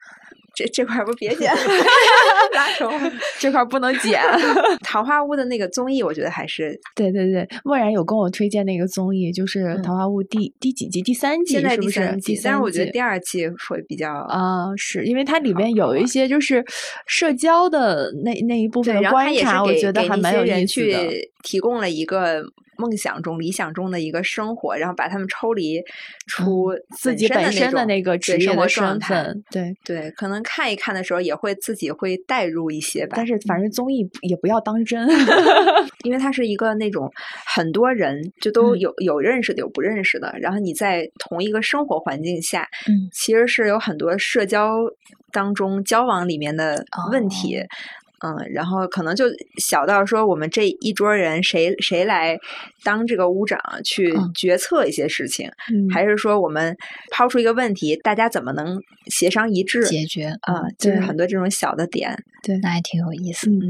这这块不别剪，[LAUGHS] 拉手，[LAUGHS] 这块不能剪。[LAUGHS] 桃花坞的那个综艺，我觉得还是对对对。漠然有跟我推荐那个综艺，就是桃花坞第第几季？第三季是不是？第三，我觉得第二季会比较啊，是因为它里面有一些就是社交的那那一部分观察，我觉得还蛮有意思的，提供了一个。梦想中、理想中的一个生活，然后把他们抽离出自己本身的那个职业的状态，对对，可能看一看的时候也会自己会带入一些吧。但是反正综艺也不要当真 [LAUGHS] [LAUGHS] 因为它是一个那种很多人就都有有认识的有不认识的，然后你在同一个生活环境下，嗯，其实是有很多社交当中交往里面的问题。嗯，然后可能就小到说，我们这一桌人谁谁来当这个屋长去决策一些事情，还是说我们抛出一个问题，大家怎么能协商一致解决啊？就是很多这种小的点，对，那还挺有意思。嗯，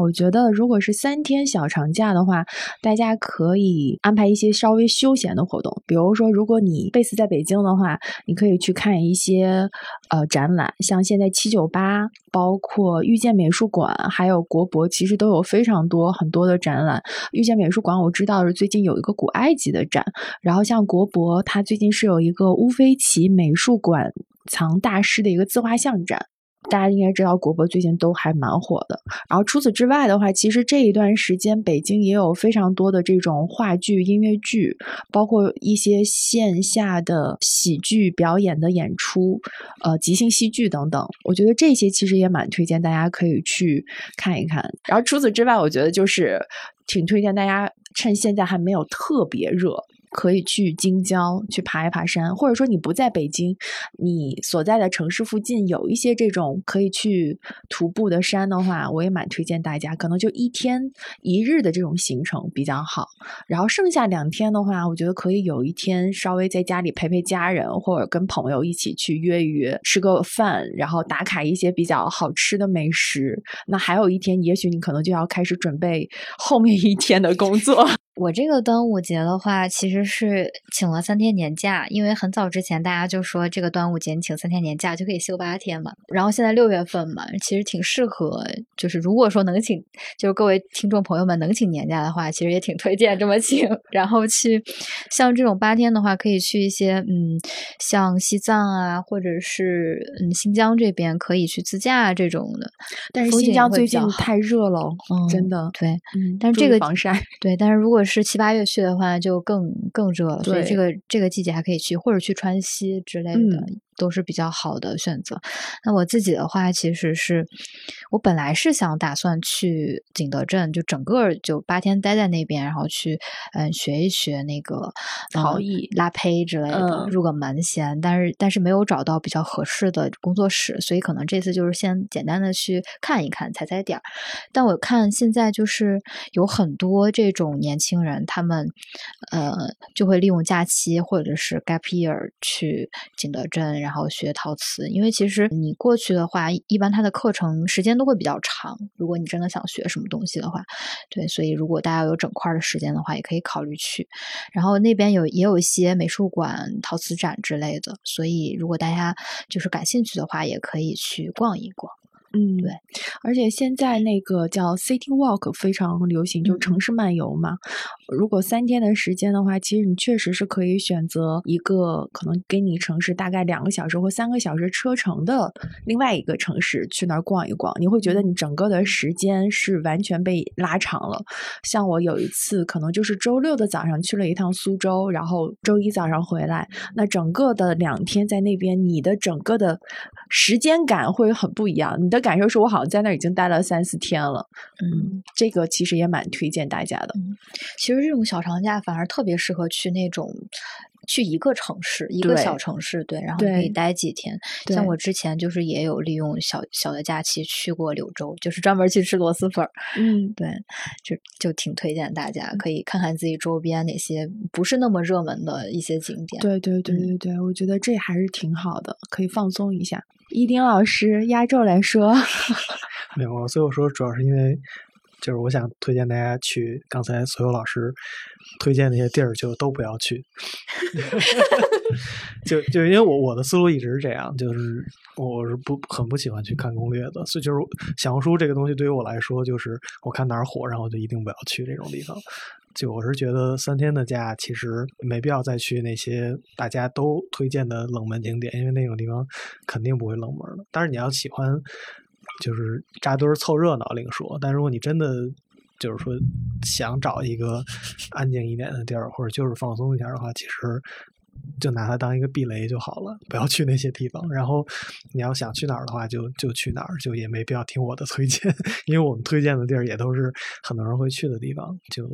我觉得如果是三天小长假的话，大家可以安排一些稍微休闲的活动，比如说，如果你 base 在北京的话，你可以去看一些呃展览，像现在七九八，包括遇见美术馆。还有国博，其实都有非常多很多的展览。遇见美术馆，我知道是最近有一个古埃及的展。然后像国博，它最近是有一个乌菲齐美术馆藏大师的一个自画像展。大家应该知道，国博最近都还蛮火的。然后除此之外的话，其实这一段时间北京也有非常多的这种话剧、音乐剧，包括一些线下的喜剧表演的演出，呃，即兴戏剧等等。我觉得这些其实也蛮推荐大家可以去看一看。然后除此之外，我觉得就是挺推荐大家趁现在还没有特别热。可以去京郊去爬一爬山，或者说你不在北京，你所在的城市附近有一些这种可以去徒步的山的话，我也蛮推荐大家，可能就一天一日的这种行程比较好。然后剩下两天的话，我觉得可以有一天稍微在家里陪陪家人，或者跟朋友一起去约约吃个饭，然后打卡一些比较好吃的美食。那还有一天，也许你可能就要开始准备后面一天的工作。我这个端午节的话，其实是请了三天年假，因为很早之前大家就说这个端午节你请三天年假就可以休八天嘛。然后现在六月份嘛，其实挺适合，就是如果说能请，就是各位听众朋友们能请年假的话，其实也挺推荐这么请。然后去像这种八天的话，可以去一些嗯，像西藏啊，或者是嗯新疆这边可以去自驾这种的。但是新疆最近太热了，真的。对，嗯，但是这个防晒，对，但是如果是七八月去的话，就更更热了，所以这个这个季节还可以去，或者去川西之类的。都是比较好的选择。那我自己的话，其实是我本来是想打算去景德镇，就整个就八天待在那边，然后去嗯学一学那个陶艺、拉胚之类的，入个门先。但是但是没有找到比较合适的工作室，所以可能这次就是先简单的去看一看、踩踩点儿。但我看现在就是有很多这种年轻人，他们呃就会利用假期或者是 gap year 去景德镇。然后学陶瓷，因为其实你过去的话，一般它的课程时间都会比较长。如果你真的想学什么东西的话，对，所以如果大家有整块的时间的话，也可以考虑去。然后那边有也有一些美术馆、陶瓷展之类的，所以如果大家就是感兴趣的话，也可以去逛一逛。嗯，对，而且现在那个叫 City Walk 非常流行，就是城市漫游嘛。如果三天的时间的话，其实你确实是可以选择一个可能给你城市大概两个小时或三个小时车程的另外一个城市去那儿逛一逛，你会觉得你整个的时间是完全被拉长了。像我有一次可能就是周六的早上去了一趟苏州，然后周一早上回来，那整个的两天在那边，你的整个的时间感会很不一样，你的。感受是我好像在那儿已经待了三四天了。嗯，这个其实也蛮推荐大家的。其实这种小长假反而特别适合去那种。去一个城市，一个小城市，对，然后可以待几天。像我之前就是也有利用小小的假期去过柳州，就是专门去吃螺蛳粉儿。嗯，对，就就挺推荐大家可以看看自己周边哪些不是那么热门的一些景点。对对对嗯对对，我觉得这还是挺好的，可以放松一下。一丁老师压轴来说，[LAUGHS] 没有，所以我说主要是因为，就是我想推荐大家去刚才所有老师推荐那些地儿，就都不要去。[LAUGHS] 就就因为我我的思路一直是这样，就是我是不很不喜欢去看攻略的，所以就是小红书这个东西对于我来说，就是我看哪儿火，然后就一定不要去这种地方。就我是觉得三天的假其实没必要再去那些大家都推荐的冷门景点，因为那种地方肯定不会冷门的。但是你要喜欢就是扎堆凑热闹另说，但如果你真的就是说想找一个安静一点的地儿，或者就是放松一下的话，其实就拿它当一个避雷就好了，不要去那些地方。然后你要想去哪儿的话，就就去哪儿，就也没必要听我的推荐，[LAUGHS] 因为我们推荐的地儿也都是很多人会去的地方，就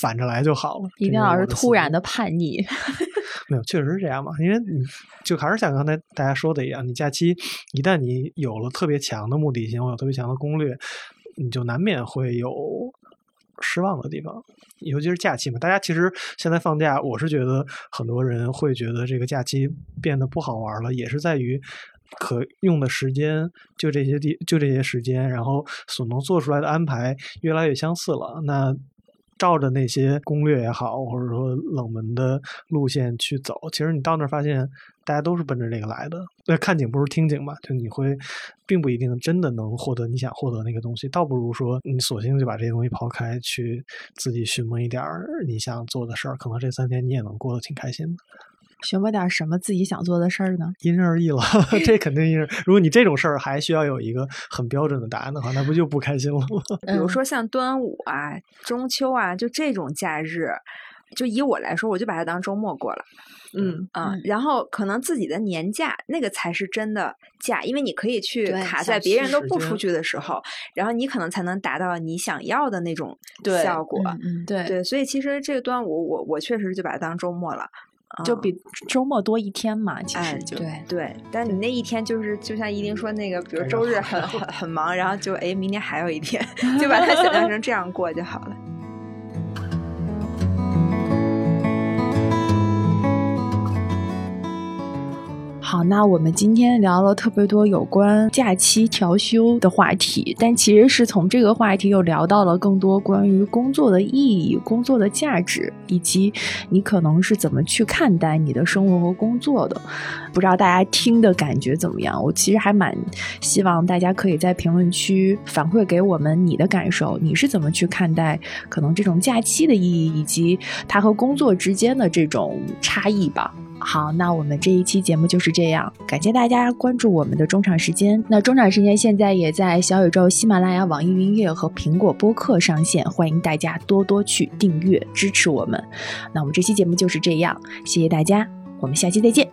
反着来就好了。一定要是突然的叛逆。[LAUGHS] 没有，确实是这样嘛。因为你就还是像刚才大家说的一样，你假期一旦你有了特别强的目的性，或有特别强的攻略，你就难免会有失望的地方。尤其是假期嘛，大家其实现在放假，我是觉得很多人会觉得这个假期变得不好玩了，也是在于。可用的时间就这些地，就这些时间，然后所能做出来的安排越来越相似了。那照着那些攻略也好，或者说冷门的路线去走，其实你到那儿发现大家都是奔着这个来的。那看景不如听景嘛，就你会并不一定真的能获得你想获得那个东西，倒不如说你索性就把这些东西抛开，去自己寻摸一点儿你想做的事儿，可能这三天你也能过得挺开心的。寻摸点什么自己想做的事儿呢？因人而异了，[LAUGHS] 这肯定因人。如果你这种事儿还需要有一个很标准的答案的话，那不就不开心了吗？[LAUGHS] 比如说像端午啊、中秋啊，就这种假日，就以我来说，我就把它当周末过了。嗯啊、嗯然后可能自己的年假那个才是真的假，因为你可以去卡在别人都不出去的时候，然后你可能才能达到你想要的那种效果。嗯嗯，对，对，所以其实这个端午，我我确实就把它当周末了，嗯就比周末多一天嘛，其哎实就、对。对，但你那一天就是就像依林说那个，比如周日很 [LAUGHS] 很很忙，然后就哎明天还有一天，[LAUGHS] 就把它 [LAUGHS] 想象成这样过就好了。好，那我们今天聊了特别多有关假期调休的话题，但其实是从这个话题又聊到了更多关于工作的意义、工作的价值，以及你可能是怎么去看待你的生活和工作的。不知道大家听的感觉怎么样？我其实还蛮希望大家可以在评论区反馈给我们你的感受，你是怎么去看待可能这种假期的意义，以及它和工作之间的这种差异吧。好，那我们这一期节目就是这样，感谢大家关注我们的中场时间。那中场时间现在也在小宇宙、喜马拉雅、网易云音乐和苹果播客上线，欢迎大家多多去订阅支持我们。那我们这期节目就是这样，谢谢大家，我们下期再见，